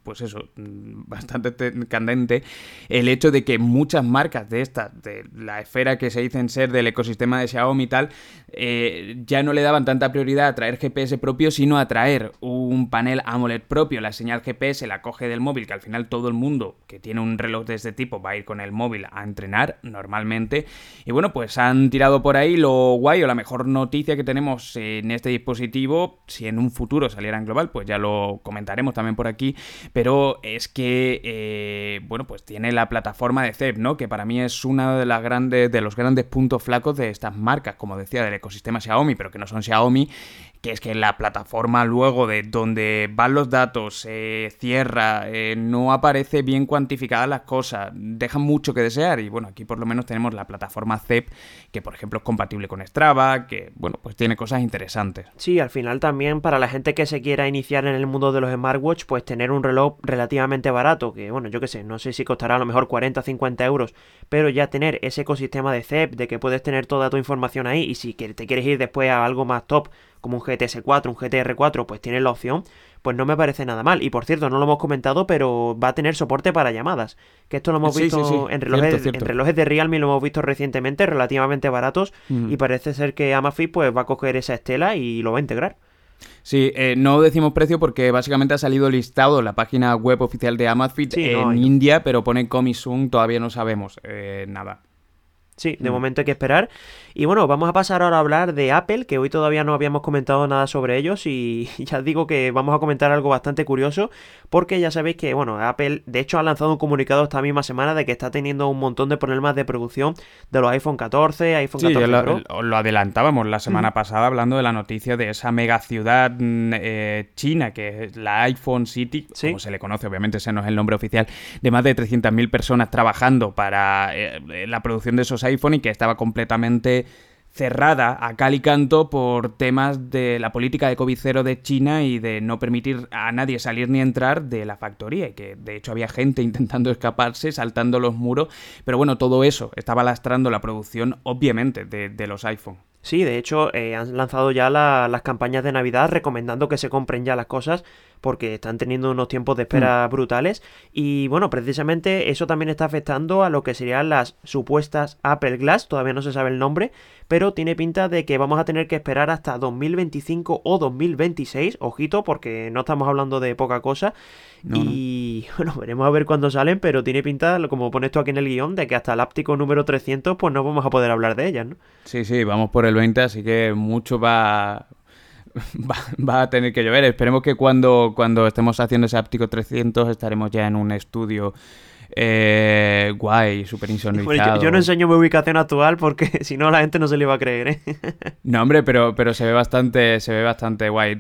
pues eso, bastante candente, el hecho de que muchas marcas de esta, de la esfera que se dicen ser del ecosistema de Xiaomi y tal, eh, ya no le daban tanta prioridad a traer GPS propio, sino a traer un panel AMOLED propio. La señal GPS la coge del móvil, que al final todo el mundo que tiene un reloj de este tipo va a ir con el móvil a entrenar normalmente. Y bueno, pues han tirado por ahí lo guay o la mejor noticia que tenemos en este dispositivo, si en un futuro saliera en global, pues ya lo comentaremos también por aquí pero es que, eh, bueno, pues tiene la plataforma de CEP, ¿no? Que para mí es uno de, las grandes, de los grandes puntos flacos de estas marcas, como decía, del ecosistema Xiaomi, pero que no son Xiaomi, que es que la plataforma luego de donde van los datos se cierra, eh, no aparece bien cuantificadas las cosas, dejan mucho que desear y bueno, aquí por lo menos tenemos la plataforma CEP que por ejemplo es compatible con Strava, que bueno, pues tiene cosas interesantes. Sí, al final también para la gente que se quiera iniciar en el mundo de los smartwatch, pues tener un reloj relativamente barato, que bueno, yo qué sé, no sé si costará a lo mejor 40 o 50 euros, pero ya tener ese ecosistema de CEP, de que puedes tener toda tu información ahí y si te quieres ir después a algo más top, como un GTS4, un GTR4, pues tiene la opción, pues no me parece nada mal. Y por cierto, no lo hemos comentado, pero va a tener soporte para llamadas. Que esto lo hemos visto En, relojes, en, relojes, de Realme, lo hemos visto recientemente, relativamente baratos. Mm. Y parece ser que Amazfit pues, va a coger esa estela y lo va a integrar. Sí, eh, no decimos precio porque básicamente ha salido listado la página web oficial de Amazfit en India, pero pone Comisung, todavía no sabemos eh, nada. Sí, de mm. momento hay que esperar. Y bueno, vamos a pasar ahora a hablar de Apple, que hoy todavía no habíamos comentado nada sobre ellos y ya digo que vamos a comentar algo bastante curioso, porque ya sabéis que, bueno, Apple de hecho ha lanzado un comunicado esta misma semana de que está teniendo un montón de problemas de producción de los iPhone 14, iPhone 14 lo, Pro. Lo, adelantábamos la semana pasada hablando de la noticia de esa mega ciudad mm, eh, china, que es la iPhone City, como se le conoce, obviamente ese no es el nombre oficial, de más de 300.000 personas trabajando para eh, la producción de esos iPhone y que estaba completamente cerrada a cal y canto por temas de la política de COVID de China y de no permitir a nadie salir ni entrar de la factoría y que de hecho había gente intentando escaparse, saltando los muros, pero bueno, todo eso estaba lastrando la producción obviamente de, de los iPhone. Sí, de hecho eh, han lanzado ya las campañas de Navidad recomendando que se compren ya las cosas porque están teniendo unos tiempos de espera mm. brutales. Y bueno, precisamente eso también está afectando a lo que serían las supuestas Apple Glass, todavía no se sabe el nombre, pero tiene pinta de que vamos a tener que esperar hasta 2025 o 2026, ojito porque no estamos hablando de poca cosa. Y bueno, veremos a ver cuándo salen, pero tiene pinta, como pone esto aquí en el guion, de que hasta el áptico número 300 pues no vamos a poder hablar de ellas, ¿no? Sí, sí, vamos por el 20, así que mucho va, va, a tener que llover. Esperemos que cuando, cuando estemos haciendo ese áptico 300 estaremos ya en un estudio eh, guay, súper insonorizado. yo, no enseño mi ubicación actual porque si no la gente no se le iba a creer, ¿eh? No, hombre, pero, pero se ve bastante, se ve bastante guay.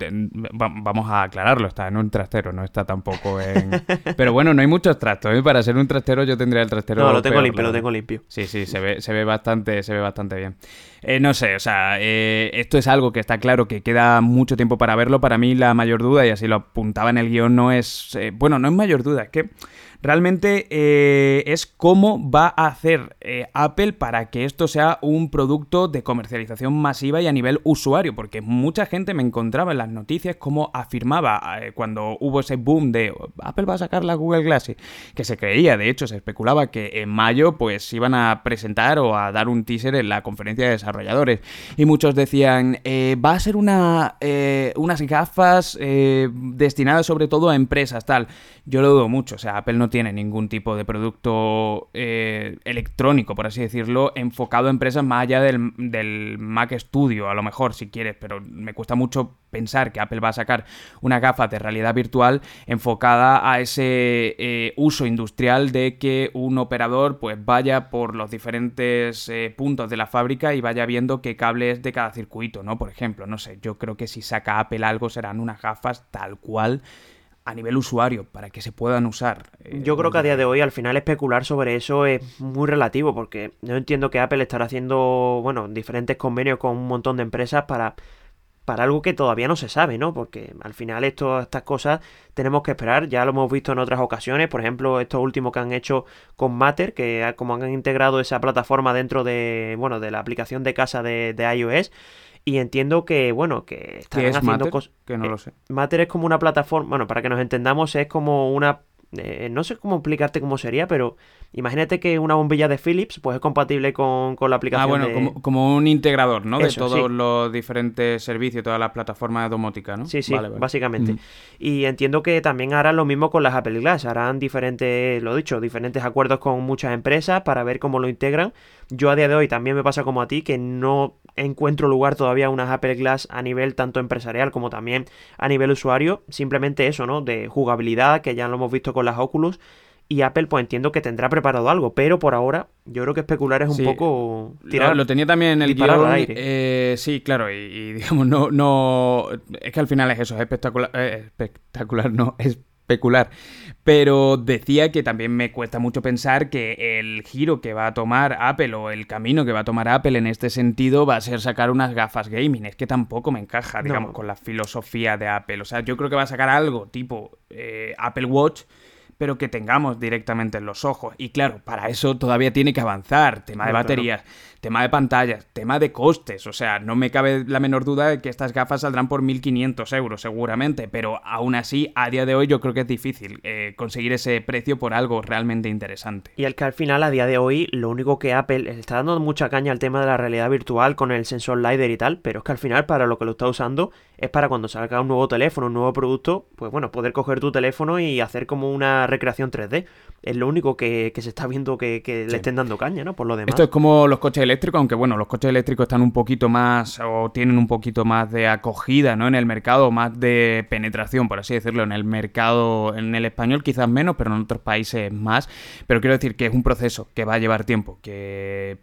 Vamos a aclararlo, está en un trastero, no está tampoco en. Pero bueno, no hay muchos trastos, ¿eh? Para ser un trastero yo tendría el trastero. No, lo tengo limpio, lo tengo limpio. Sí, sí, se ve, se ve bastante, se ve bastante bien. Eh, no sé, o sea, eh, esto es algo que está claro que queda mucho tiempo para verlo. Para mí la mayor duda, y así lo apuntaba en el guion, no es... Eh, bueno, no es mayor duda, es que realmente eh, es cómo va a hacer eh, Apple para que esto sea un producto de comercialización masiva y a nivel usuario, porque mucha gente me encontraba en las noticias como afirmaba eh, cuando hubo ese boom de Apple va a sacar la Google Glass, que se creía, de hecho se especulaba que en mayo pues iban a presentar o a dar un teaser en la conferencia de desarrolladores. Y muchos decían va a ser una unas gafas destinadas sobre todo a empresas tal, yo lo dudo mucho, o sea Apple no tiene ningún tipo de producto eh, electrónico, por así decirlo, enfocado a empresas más allá del, Mac Studio, a lo mejor, si quieres, pero me cuesta mucho pensar que Apple va a sacar una gafa de realidad virtual enfocada a ese eh, uso industrial de que un operador pues vaya por los diferentes eh, puntos de la fábrica y vaya viendo qué cable es de cada circuito, ¿no? Por ejemplo, no sé, yo creo que si saca Apple algo serán unas gafas tal cual a nivel usuario para que se puedan usar. Eh, yo creo que a día de hoy al final especular sobre eso es muy relativo porque yo entiendo que Apple estará haciendo, bueno, diferentes convenios con un montón de empresas para para algo que todavía no se sabe, ¿no? Porque al final esto, estas cosas tenemos que esperar, ya lo hemos visto en otras ocasiones, por ejemplo, estos últimos que han hecho con Matter, que como han integrado esa plataforma dentro de, bueno, de la aplicación de casa de, de iOS, y entiendo que, bueno, que están haciendo cosas. Que no eh, lo sé. Matter es como una plataforma, bueno, para que nos entendamos, es como una eh, no sé cómo explicarte cómo sería, pero imagínate que una bombilla de Philips pues es compatible con, la aplicación. Ah, bueno, como, un integrador, ¿no? de todos los diferentes servicios, todas las plataformas de domótica, ¿no? Sí, sí, básicamente. Y entiendo que también harán lo mismo con las Apple Glass, harán diferentes, lo dicho, diferentes acuerdos con muchas empresas para ver cómo lo integran. Yo a día de hoy también me pasa como a ti, que no encuentro lugar todavía unas Apple Glass a nivel tanto empresarial como también a nivel usuario. Simplemente eso, ¿no? De jugabilidad, que ya lo hemos visto con las Oculus. Y Apple, pues entiendo que tendrá preparado algo, pero por ahora yo creo que especular es un poco tirar. Lo, tenía también en el guion. Eh, sí, claro, y, digamos, no, no. Es que al final es eso, es espectacular. Eh, espectacular, no, es especular. Pero decía que también me cuesta mucho pensar que el giro que va a tomar Apple o el camino que va a tomar Apple en este sentido va a ser sacar unas gafas gaming. Es que tampoco me encaja, digamos, con la filosofía de Apple. O sea, yo creo que va a sacar algo tipo eh, Apple Watch pero que tengamos directamente en los ojos. Y claro, para eso todavía tiene que avanzar. Tema de baterías, tema de pantallas, tema de costes. O sea, no me cabe la menor duda de que estas gafas saldrán por 1.500 euros seguramente, pero aún así, a día de hoy yo creo que es difícil eh, conseguir ese precio por algo realmente interesante. Y al que al final, a día de hoy, lo único que Apple está dando mucha caña al tema de la realidad virtual con el sensor LiDAR y tal, pero es que al final para lo que lo está usando es para cuando salga un nuevo teléfono, un nuevo producto, pues bueno, poder coger tu teléfono y hacer como una recreación 3D. Es lo único que, se está viendo que, le estén dando caña, ¿no? Por lo demás. Esto es como los coches eléctricos, aunque bueno, los coches eléctricos están un poquito más o tienen un poquito más de acogida, ¿no? En el mercado, más de penetración, por así decirlo, en el mercado, en el español quizás menos, pero en otros países más. Pero quiero decir que es un proceso que va a llevar tiempo, que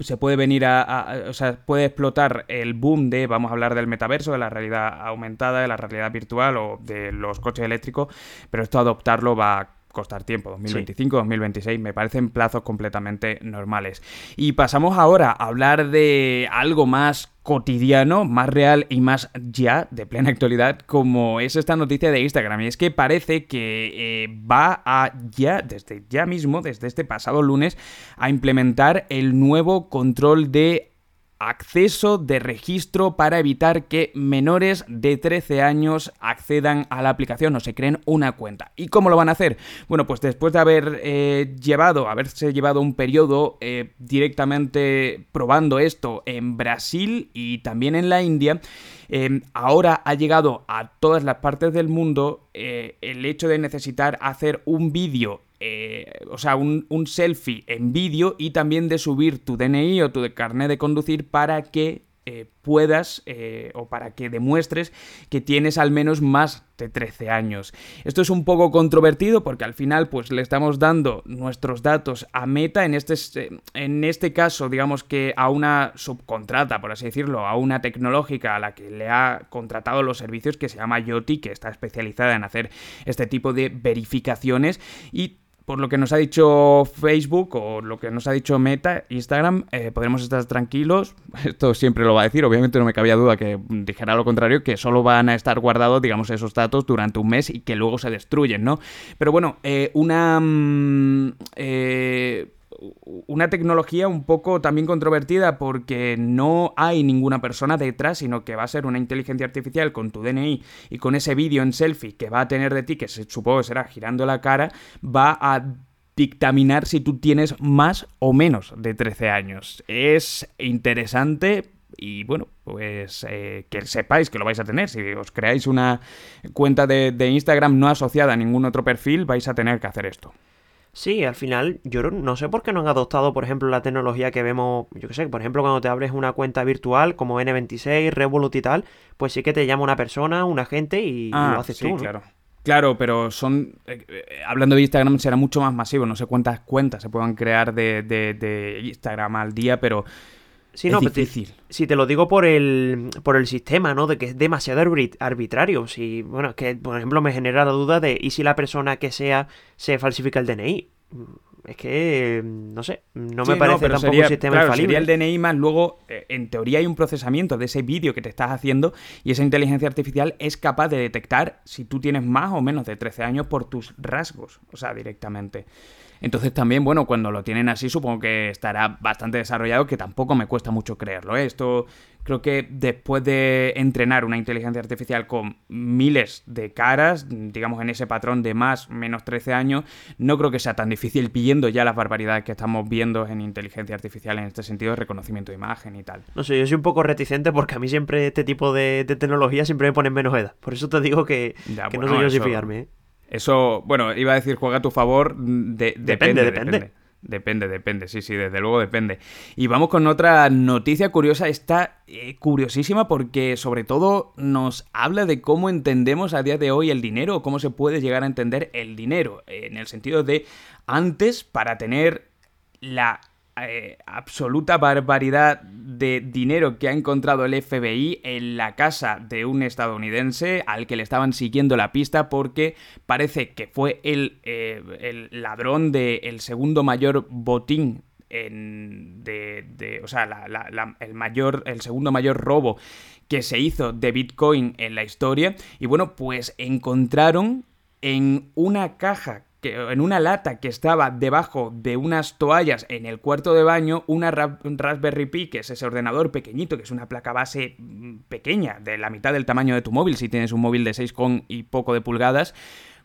se puede venir a, o sea, puede explotar el boom de, vamos a hablar del metaverso, de la realidad aumentada, de la realidad virtual o de los coches eléctricos, pero esto adoptarlo va a costar tiempo, 2025, 2026, me parecen plazos completamente normales. Y pasamos ahora a hablar de algo más cotidiano, más real y más ya, de plena actualidad, como es esta noticia de Instagram. Y es que parece que eh, va a ya, desde ya mismo, desde este pasado lunes, a implementar el nuevo control de acceso de registro para evitar que menores de 13 años accedan a la aplicación o se creen una cuenta. ¿Y cómo lo van a hacer? Bueno, pues después de haber eh, llevado, haberse llevado un periodo eh, directamente probando esto en Brasil y también en la India, eh, ahora ha llegado a todas las partes del mundo el hecho de necesitar hacer un vídeo eh, o sea, un, selfie en vídeo y también de subir tu DNI o tu carnet de conducir para que eh, puedas eh, o para que demuestres que tienes al menos más de 13 años. Esto es un poco controvertido porque al final pues le estamos dando nuestros datos a Meta, en este, en este caso digamos que a una subcontrata, por así decirlo, a una tecnológica a la que le ha contratado los servicios que se llama Yoti, que está especializada en hacer este tipo de verificaciones y por lo que nos ha dicho Facebook o lo que nos ha dicho Meta, Instagram, eh, podremos estar tranquilos. Esto siempre lo va a decir, obviamente no me cabía duda que dijera lo contrario, que solo van a estar guardados, digamos, esos datos durante un mes y que luego se destruyen, ¿no? Pero bueno, eh, una... Mm, eh, una tecnología un poco también controvertida porque no hay ninguna persona detrás, sino que va a ser una inteligencia artificial con tu DNI y con ese vídeo en selfie que va a tener de ti, que se, supongo será girando la cara, va a dictaminar si tú tienes más o menos de 13 años. Es interesante, y bueno, pues eh, que sepáis que lo vais a tener. Si os creáis una cuenta de, de, Instagram no asociada a ningún otro perfil, vais a tener que hacer esto. Sí, al final, yo no sé por qué no han adoptado, por ejemplo, la tecnología que vemos, yo qué sé, por ejemplo, cuando te abres una cuenta virtual como N26, Revolut y tal, pues sí que te llama una persona, un agente y, ah, lo haces sí, tú. ¿no? claro. Claro, pero son. eh, eh, hablando de Instagram, será mucho más masivo. No sé cuántas cuentas se puedan crear de, de- de Instagram al día, pero. Sí, es no, te- difícil. si te lo digo por el, por el sistema, ¿no? De que es demasiado arbit- arbitrario. Si, bueno, es que, por ejemplo, me genera la duda de, ¿y si la persona que sea se falsifica el DNI? Es que, no sé, no Sí, me parece pero tampoco sería, un sistema claro, infalible. sería el DNI más luego, eh, en teoría hay un procesamiento de ese vídeo que te estás haciendo y esa inteligencia artificial es capaz de detectar si tú tienes más o menos de 13 años por tus rasgos, o sea, directamente. Entonces también, bueno, cuando lo tienen así supongo que estará bastante desarrollado, que tampoco me cuesta mucho creerlo. ¿eh? Esto creo que después de entrenar una inteligencia artificial con miles de caras, digamos en ese patrón de más, menos 13 años, no creo que sea tan difícil pidiendo ya las barbaridades que estamos viendo en inteligencia artificial en este sentido de reconocimiento de imagen y tal. No sé, yo soy un poco reticente porque a mí siempre este tipo de, de tecnología siempre me ponen menos edad. Por eso te digo que, Ya, que bueno, no sé yo si fiarme. ¿eh? Eso, bueno, iba a decir juega a tu favor, de- Depende, depende, depende. depende. Sí, sí, desde luego depende. Y vamos con otra noticia curiosa, está eh, curiosísima porque sobre todo nos habla de cómo entendemos a día de hoy el dinero o cómo se puede llegar a entender el dinero, en el sentido de antes para tener la eh, absoluta barbaridad de dinero que ha encontrado el FBI en la casa de un estadounidense al que le estaban siguiendo la pista porque parece que fue el, eh, ladrón del segundo mayor botín en- de, o sea, el mayor, el segundo mayor robo que se hizo de Bitcoin en la historia. Y bueno, pues encontraron en una caja, que, en una lata que estaba debajo de unas toallas en el cuarto de baño, una Ra- un Raspberry Pi, que es ese ordenador pequeñito, que es una placa base mm, pequeña, de la mitad del tamaño de tu móvil, si tienes un móvil de 6 con y poco de pulgadas,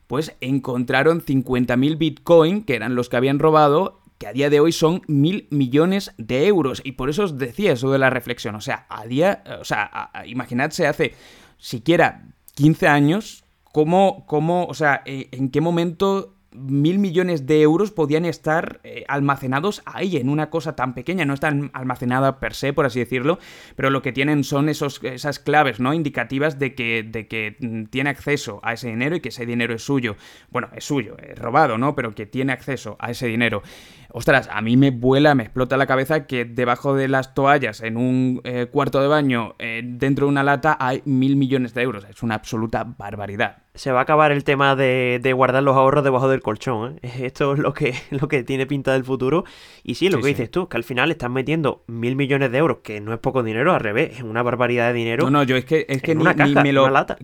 pues encontraron 50.000 Bitcoin, que eran los que habían robado, que a día de hoy son mil millones de euros. Y por eso os decía eso de la reflexión. O sea, a día. O sea, a- a- imaginadse hace siquiera 15 años, cómo, cómo, o sea, eh, en qué momento mil millones de euros podían estar eh, almacenados ahí, en una cosa tan pequeña. No están almacenada per se, por así decirlo, pero lo que tienen son esos, esas claves, ¿no? Indicativas de que, de que mm, tiene acceso a ese dinero y que ese dinero es suyo. Bueno, es suyo, es robado, ¿no? Pero que tiene acceso a ese dinero. Ostras, a mí me vuela, me explota la cabeza que debajo de las toallas, en un eh, cuarto de baño, eh, dentro de una lata, hay mil millones de euros. Es una absoluta barbaridad. Se va a acabar el tema de, de guardar los ahorros debajo del colchón. ¿eh? Esto es lo que, lo que tiene pinta del futuro. Y sí, lo Sí, que sí. dices tú, que al final están metiendo mil millones de euros, que no es poco dinero, al revés, es una barbaridad de dinero. No, no, yo es que, es que ni, una ni caja, me lo. una lata.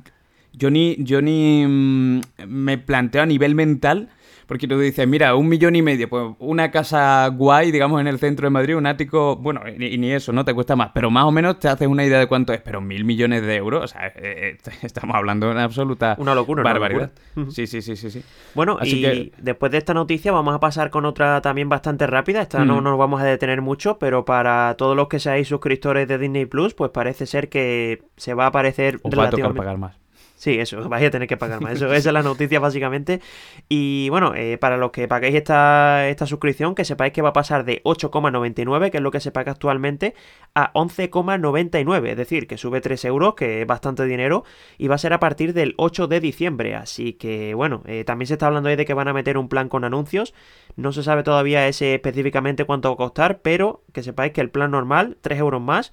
Yo ni, yo ni mm, me planteo a nivel mental, porque tú dices, mira, un millón y medio, pues una casa guay, digamos, en el centro de Madrid, un ático, bueno, y, ni eso, no te cuesta más, pero más o menos te haces una idea de cuánto es, pero mil millones de euros, o sea, eh, eh, estamos hablando de una absoluta Una locura, una barbaridad. locura. Ujú. Sí, sí, sí, sí, sí. Bueno, Así y que- después de esta noticia vamos a pasar con otra también bastante rápida. Esta no Mm. nos vamos a detener mucho, pero para todos los que seáis suscriptores de Disney Plus, pues parece ser que se va a aparecer Os va a tocar relativamente... pagar más. Sí, eso, vais a tener que pagar más. Eso, esa es la noticia básicamente. Y bueno, eh, para los que paguéis esta, esta suscripción, que sepáis que va a pasar de 8,99, que es lo que se paga actualmente, a 11,99. Es decir, que sube 3 euros, que es bastante dinero, y va a ser a partir del 8 de diciembre. Así que bueno, eh, también se está hablando ahí de que van a meter un plan con anuncios. No se sabe todavía ese específicamente cuánto va a costar, pero que sepáis que el plan normal, 3 euros más,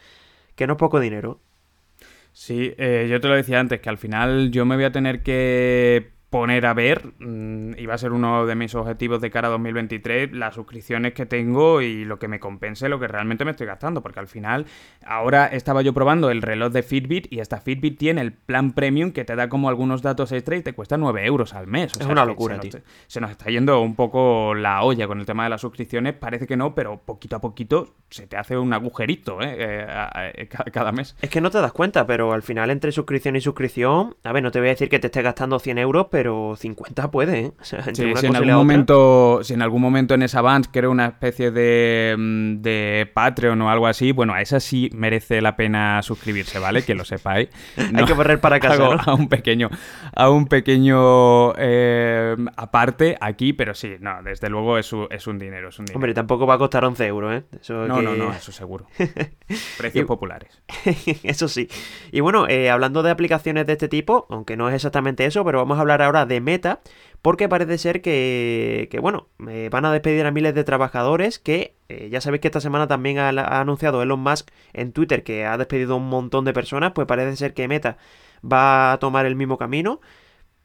que no es poco dinero. Sí, eh, yo te lo decía antes, que al final yo me voy a tener que poner a ver, mm, y va a ser uno de mis objetivos de cara a 2023, las suscripciones que tengo y lo que me compense lo que realmente me estoy gastando, porque al final, ahora estaba yo probando el reloj de Fitbit y esta Fitbit tiene el plan premium que te da como algunos datos extra y te cuesta 9 euros al mes. es una locura, se tío. Nos, se nos está yendo un poco la olla con el tema de las suscripciones, parece que no, pero poquito a poquito se te hace un agujerito ¿eh? eh cada mes. Es que no te das cuenta, pero al final entre suscripción y suscripción, a ver, no te voy a decir que te estés gastando 100 euros, pero pero 50 puede, ¿eh? O sea, sí, si, en algún momento, si en algún momento en esa Vans creo una especie de, mm, de Patreon o algo así, bueno, a esa sí merece la pena suscribirse, ¿vale? Que lo sepáis. Hay que correr para casa. ¿no? A un pequeño, a un pequeño eh, aparte aquí, pero sí, no, desde luego es, un, es un dinero, es un dinero. Hombre, tampoco va a costar 11 euros, ¿eh? Eso no, no, no, eso seguro. Precios y, populares. eso sí. Y bueno, eh, hablando de aplicaciones de este tipo, aunque no es exactamente eso, pero vamos a hablar ahora de Meta, porque parece ser que, que bueno, eh, van a despedir a miles de trabajadores que eh, ya sabéis que esta semana también ha, anunciado Elon Musk en Twitter que ha despedido un montón de personas, pues parece ser que Meta va a tomar el mismo camino.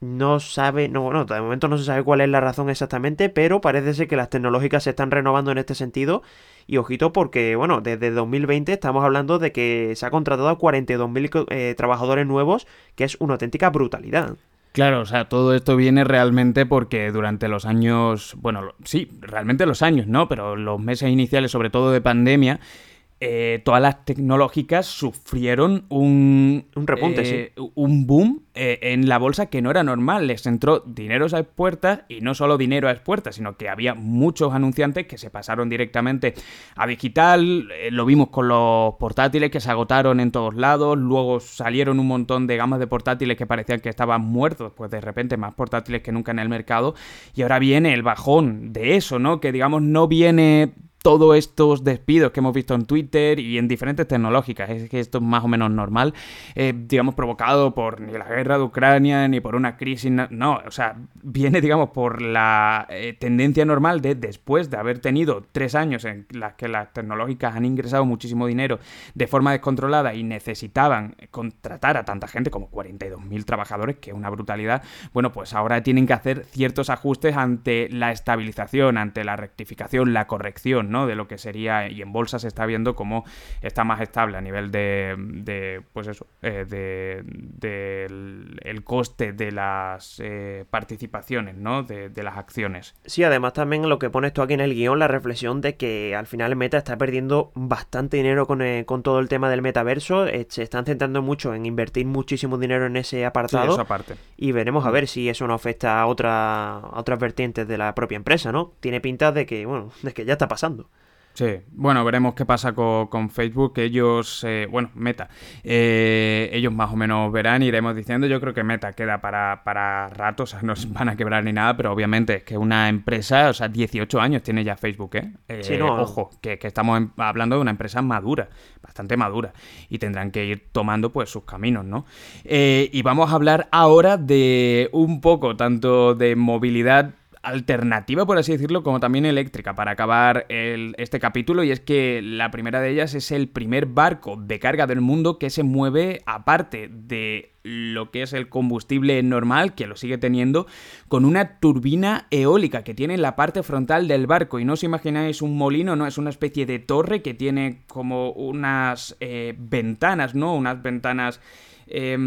No sabe, no, bueno, de momento no se sabe cuál es la razón exactamente, pero parece ser que las tecnológicas se están renovando en este sentido. Y ojito porque, bueno, desde 2020 estamos hablando de que se ha contratado a 42.000 eh, trabajadores nuevos, que es una auténtica brutalidad. Claro, o sea, todo esto viene realmente porque durante los años, bueno, sí, realmente los años, ¿no? Pero los meses iniciales, sobre todo de pandemia, eh, todas las tecnológicas sufrieron un, un repunte, eh, sí. un boom eh, en la bolsa que no era normal. Les entró dinero a puertas y no solo dinero a puertas, sino que había muchos anunciantes que se pasaron directamente a digital. Eh, lo vimos con los portátiles que se agotaron en todos lados. Luego salieron un montón de gamas de portátiles que parecían que estaban muertos, pues de repente más portátiles que nunca en el mercado. Y ahora viene el bajón de eso, ¿no? Que digamos no viene todos estos despidos que hemos visto en Twitter y en diferentes tecnológicas. Es que esto es más o menos normal, eh, digamos, provocado por ni la guerra de Ucrania ni por una crisis. No, o sea, viene, digamos, por la eh, tendencia normal de después de haber tenido tres años en las que las tecnológicas han ingresado muchísimo dinero de forma descontrolada y necesitaban contratar a tanta gente como 42.000 trabajadores, que es una brutalidad. Bueno, pues ahora tienen que hacer ciertos ajustes ante la estabilización, ante la rectificación, la corrección. ¿No? De lo que sería, y en bolsa se está viendo cómo está más estable a nivel de, de pues eso, eh, de, del el coste de las eh, participaciones, ¿no? De, de, las acciones. Sí, además también lo que pones tú aquí en el guion, la reflexión de que al final Meta está perdiendo bastante dinero con, eh, con todo el tema del metaverso, eh, se están centrando mucho en invertir muchísimo dinero en ese apartado. Sí, eso aparte. Y veremos a ver si eso no afecta a, otra, a otras vertientes de la propia empresa, ¿no? Tiene pinta de que, bueno, de que ya está pasando. Sí, bueno, veremos qué pasa con, con Facebook. Ellos, eh, bueno, Meta, eh, ellos más o menos verán, iremos diciendo. Yo creo que Meta queda para, para rato, o sea, no se van a quebrar ni nada, pero obviamente es que una empresa, o sea, 18 años tiene ya Facebook, ¿eh? eh sí, no. Ojo, que, que, estamos hablando de una empresa madura, bastante madura, y tendrán que ir tomando pues sus caminos, ¿no? Eh, y vamos a hablar ahora de un poco tanto de movilidad alternativa, por así decirlo, como también eléctrica, para acabar este capítulo, y es que la primera de ellas es el primer barco de carga del mundo que se mueve aparte de lo que es el combustible normal, que lo sigue teniendo, con una turbina eólica que tiene en la parte frontal del barco. Y no os imagináis un molino, no, es una especie de torre que tiene como unas eh, ventanas, ¿no? Unas ventanas eh,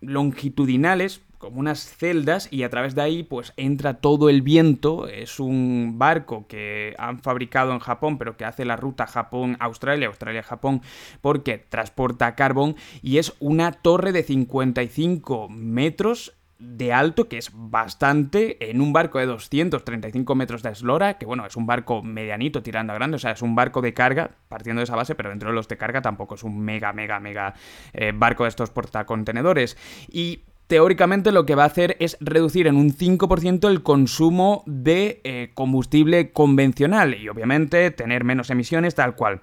longitudinales, como unas celdas y a través de ahí pues entra todo el viento. Es un barco que han fabricado en Japón pero que hace la ruta Japón-Australia, Australia-Japón porque transporta carbón y es una torre de 55 metros de alto, que es bastante, en un barco de 235 metros de eslora, que bueno, es un barco medianito tirando a grande, o sea, es un barco de carga, partiendo de esa base, pero dentro de los de carga tampoco es un mega, mega, mega eh, barco de estos portacontenedores. Y teóricamente lo que va a hacer es reducir en un 5% el consumo de eh, combustible convencional y obviamente tener menos emisiones tal cual.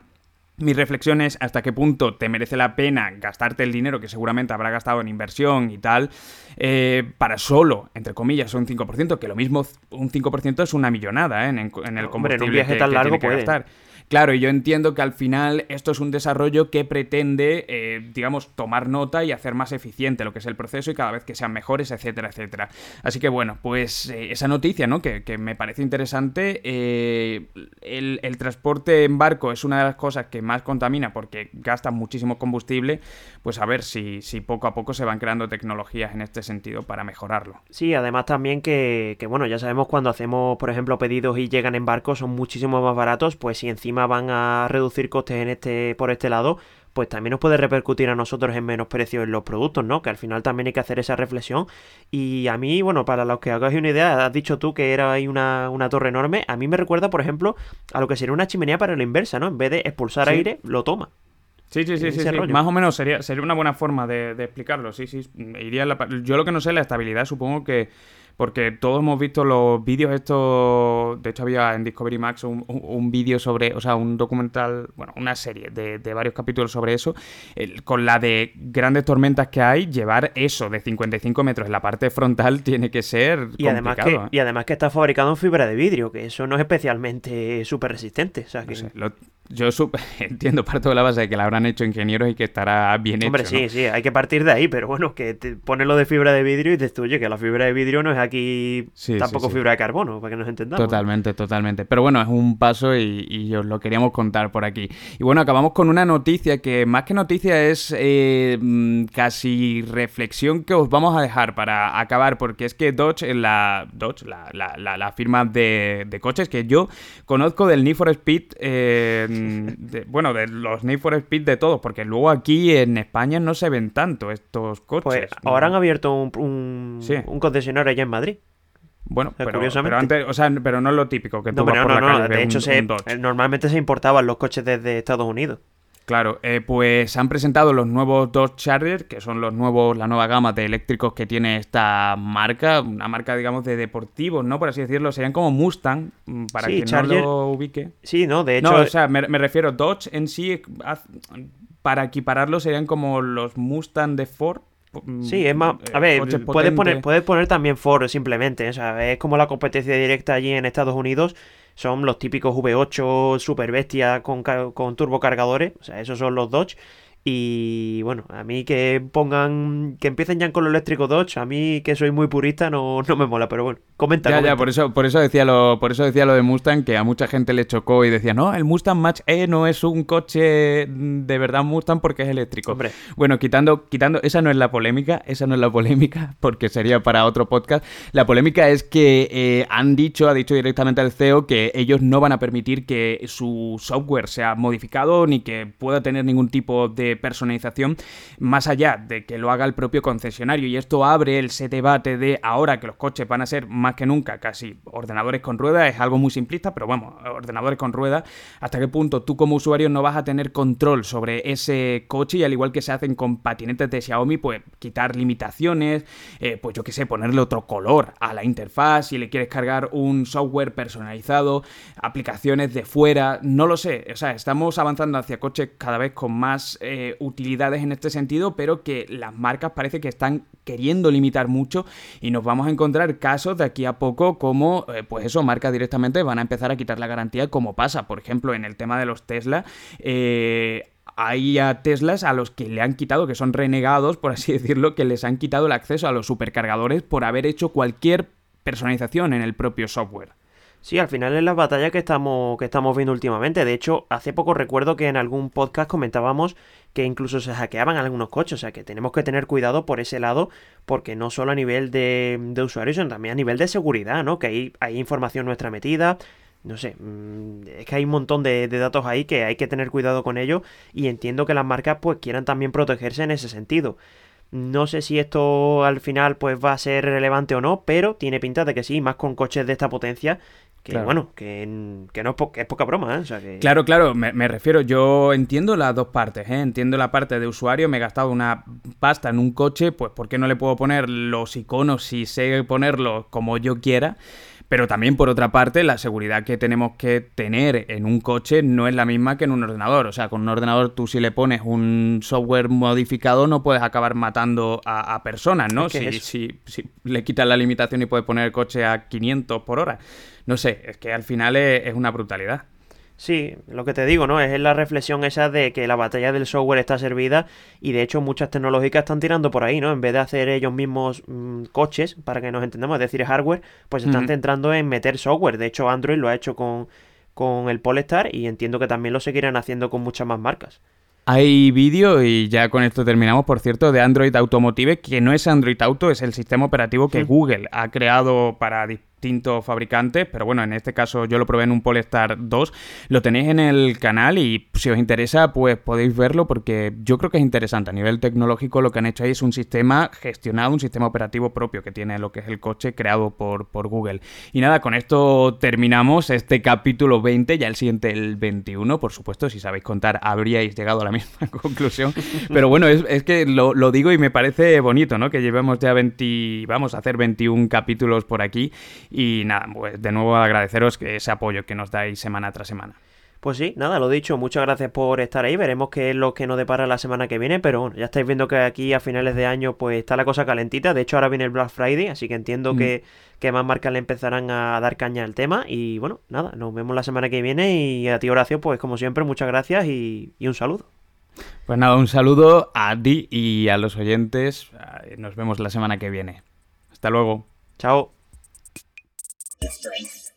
Mi reflexión es hasta qué punto te merece la pena gastarte el dinero que seguramente habrá gastado en inversión y tal, eh, para solo, entre comillas, un 5%, que lo mismo un 5% es una millonada ¿eh? en, el combustible Hombre, en un viaje tan largo que gastar. Claro, y yo entiendo que al final esto es un desarrollo que pretende, eh, digamos, tomar nota y hacer más eficiente lo que es el proceso y cada vez que sean mejores, etcétera, etcétera. Así que bueno, pues eh, esa noticia, ¿no? Que, me parece interesante. Eh, el, el, transporte en barco es una de las cosas que más contamina porque gasta muchísimo combustible. Pues a ver si, si poco a poco se van creando tecnologías en este sentido para mejorarlo. Sí, además también que, que bueno, ya sabemos cuando hacemos, por ejemplo, pedidos y llegan en barco son muchísimo más baratos, pues si encima van a reducir costes en este, por este lado, pues también nos puede repercutir a nosotros en menos precios en los productos, ¿no? Que al final también hay que hacer esa reflexión. Y a mí, bueno, para los que hagáis una idea, has dicho tú que era ahí una, torre enorme. A mí me recuerda, por ejemplo, a lo que sería una chimenea para la inversa, ¿no? En vez de expulsar aire, lo toma. Sí, sí, sí, sí, Más o menos sería, sería una buena forma de, explicarlo. Sí, sí. Iría Yo lo que no sé, la estabilidad, supongo que porque todos hemos visto los vídeos estos, de hecho había en Discovery Max un, vídeo sobre, o sea, un documental, bueno, una serie de, varios capítulos sobre eso, con la de grandes tormentas que hay, llevar eso de 55 metros en la parte frontal tiene que ser y Además que, ¿eh? Y además que está fabricado en fibra de vidrio, que eso no es especialmente súper resistente. O sea, que... Yo entiendo parte de la base de que la habrán hecho ingenieros y que estará bien Hombre, hecho. Hombre, sí, sí, hay que partir de ahí, pero bueno, que te pones lo de fibra de vidrio y te oye, que la fibra de vidrio no es aquí tampoco fibra de carbono, para que nos entendamos. Totalmente, totalmente. Pero bueno, es un paso y, os lo queríamos contar por aquí. Y bueno, acabamos con una noticia que más que noticia es eh, mm, casi reflexión que os vamos a dejar para acabar, porque es que Dodge, la Dodge, la, la, la, firma de, de, coches que yo conozco del Need for Speed. Eh, bueno, de los Need for Speed de todos, porque luego aquí en España no se ven tanto estos coches. Pues ahora han abierto un, un, concesionario allá en Madrid. Bueno, pero, antes, o sea, pero no es lo típico que tú no, no, no, de hecho normalmente se importaban los coches desde Estados Unidos. Claro, eh, pues han presentado los nuevos Dodge Charger, que son los nuevos, la nueva gama de eléctricos que tiene esta marca, una marca, digamos, de deportivos, ¿no? Por así decirlo, serían como Mustang, mm, para que no lo ubique. Sí, no, de hecho... No, o sea, me, refiero, Dodge en sí, para equipararlo, serían como los Mustang de Ford, mm, Sí, es más. A ver, puedes poner, puedes poner también Ford simplemente. O sea, es como la competencia directa allí en Estados Unidos son los típicos V8 super bestia con, con turbocargadores, o sea, esos son los Dodge. Y bueno, a mí que pongan, que empiecen ya con lo eléctrico Dodge, a mí que soy muy purista no, no me mola, pero bueno, comenta. Ya, ya, por eso, por eso decía lo, por eso decía lo de Mustang, que a mucha gente le chocó y decía, no, el Mustang Match E no es un coche de verdad Mustang porque es eléctrico. Hombre. Bueno, quitando, quitando, esa no es la polémica, esa no es la polémica, porque sería para otro podcast. La polémica es que eh, han dicho, ha dicho directamente el CEO que ellos no van a permitir que su software sea modificado ni que pueda tener ningún tipo de personalización más allá de que lo haga el propio concesionario. Y esto abre ese debate de ahora que los coches van a ser más que nunca casi ordenadores con ruedas, es algo muy simplista, pero bueno, ordenadores con ruedas, hasta qué punto tú como usuario no vas a tener control sobre ese coche y al igual que se hacen con patinetes de Xiaomi, pues quitar limitaciones, eh, pues yo qué sé, ponerle otro color a la interfaz, si le quieres cargar un software personalizado, aplicaciones de fuera, no lo sé, o sea, estamos avanzando hacia coches cada vez con más... Eh, eh, utilidades en este sentido, pero que las marcas parece que están queriendo limitar mucho y nos vamos a encontrar casos de aquí a poco como, eh, pues eso, marcas directamente van a empezar a quitar la garantía como pasa, por ejemplo, en el tema de los Tesla. Eh, hay a Teslas a los que le han quitado, que son renegados, por así decirlo, que les han quitado el acceso a los supercargadores por haber hecho cualquier personalización en el propio software. Sí, al final es la batalla que estamos, que estamos viendo últimamente. De hecho, hace poco recuerdo que en algún podcast comentábamos que incluso se hackeaban algunos coches. O sea que tenemos que tener cuidado por ese lado, porque no solo a nivel de, de usuarios, sino también a nivel de seguridad, ¿no? Que hay, hay información nuestra metida. No sé, mm, es que hay un montón de, de, datos ahí que hay que tener cuidado con ello y entiendo que las marcas pues quieran también protegerse en ese sentido. No sé si esto al final pues va a ser relevante o no, pero tiene pinta de que sí, más con coches de esta potencia Que bueno, que, que no es, poca broma, ¿eh? Claro, claro, me, refiero, yo entiendo las dos partes, ¿eh? Entiendo la parte de usuario, me he gastado una pasta en un coche, pues ¿por qué no le puedo poner los iconos si sé ponerlos como yo quiera? Pero también, por otra parte, la seguridad que tenemos que tener en un coche no es la misma que en un ordenador. O sea, con un ordenador tú si le pones un software modificado no puedes acabar matando a, personas, ¿no? Si, si, si, le quitas la limitación y puedes poner el coche a 500 por hora. No sé, es que al final es una brutalidad. Sí, lo que te digo, ¿no? Es la reflexión esa de que la batalla del software está servida y de hecho muchas tecnológicas están tirando por ahí, ¿no? En vez de hacer ellos mismos mm, coches, para que nos entendamos, es decir, hardware, pues están centrando en meter software. De hecho, Android lo ha hecho con, con el Polestar y entiendo que también lo seguirán haciendo con muchas más marcas. Hay vídeo, y ya con esto terminamos, por cierto, de Android Automotive, que no es Android Auto, es el sistema operativo que Google ha creado para distintos fabricantes, pero bueno, en este caso yo lo probé en un Polestar 2. Lo tenéis en el canal y si os interesa, pues podéis verlo porque yo creo que es interesante. A nivel tecnológico lo que han hecho ahí es un sistema gestionado, un sistema operativo propio que tiene lo que es el coche creado por, por Google. Y nada, con esto terminamos este capítulo 20, ya el siguiente el 21, por supuesto, si sabéis contar habríais llegado a la misma conclusión. Pero bueno, es, que lo, lo, digo y me parece bonito, ¿no? Que llevemos ya 20, vamos a hacer 21 capítulos por aquí y nada, pues de nuevo agradeceros ese apoyo que nos dais semana tras semana. Pues sí, nada, lo dicho, muchas gracias por estar ahí. Veremos qué es lo que nos depara la semana que viene, pero bueno, ya estáis viendo que aquí a finales de año pues está la cosa calentita. De hecho, ahora viene el Black Friday, así que entiendo que, mm. que, más marcas le empezarán a dar caña al tema. Y bueno, nada, nos vemos la semana que viene y a ti Horacio, pues como siempre, muchas gracias y, y un saludo. Pues nada, un saludo a ti y a los oyentes. Nos vemos la semana que viene. Hasta luego. Chao. Esto es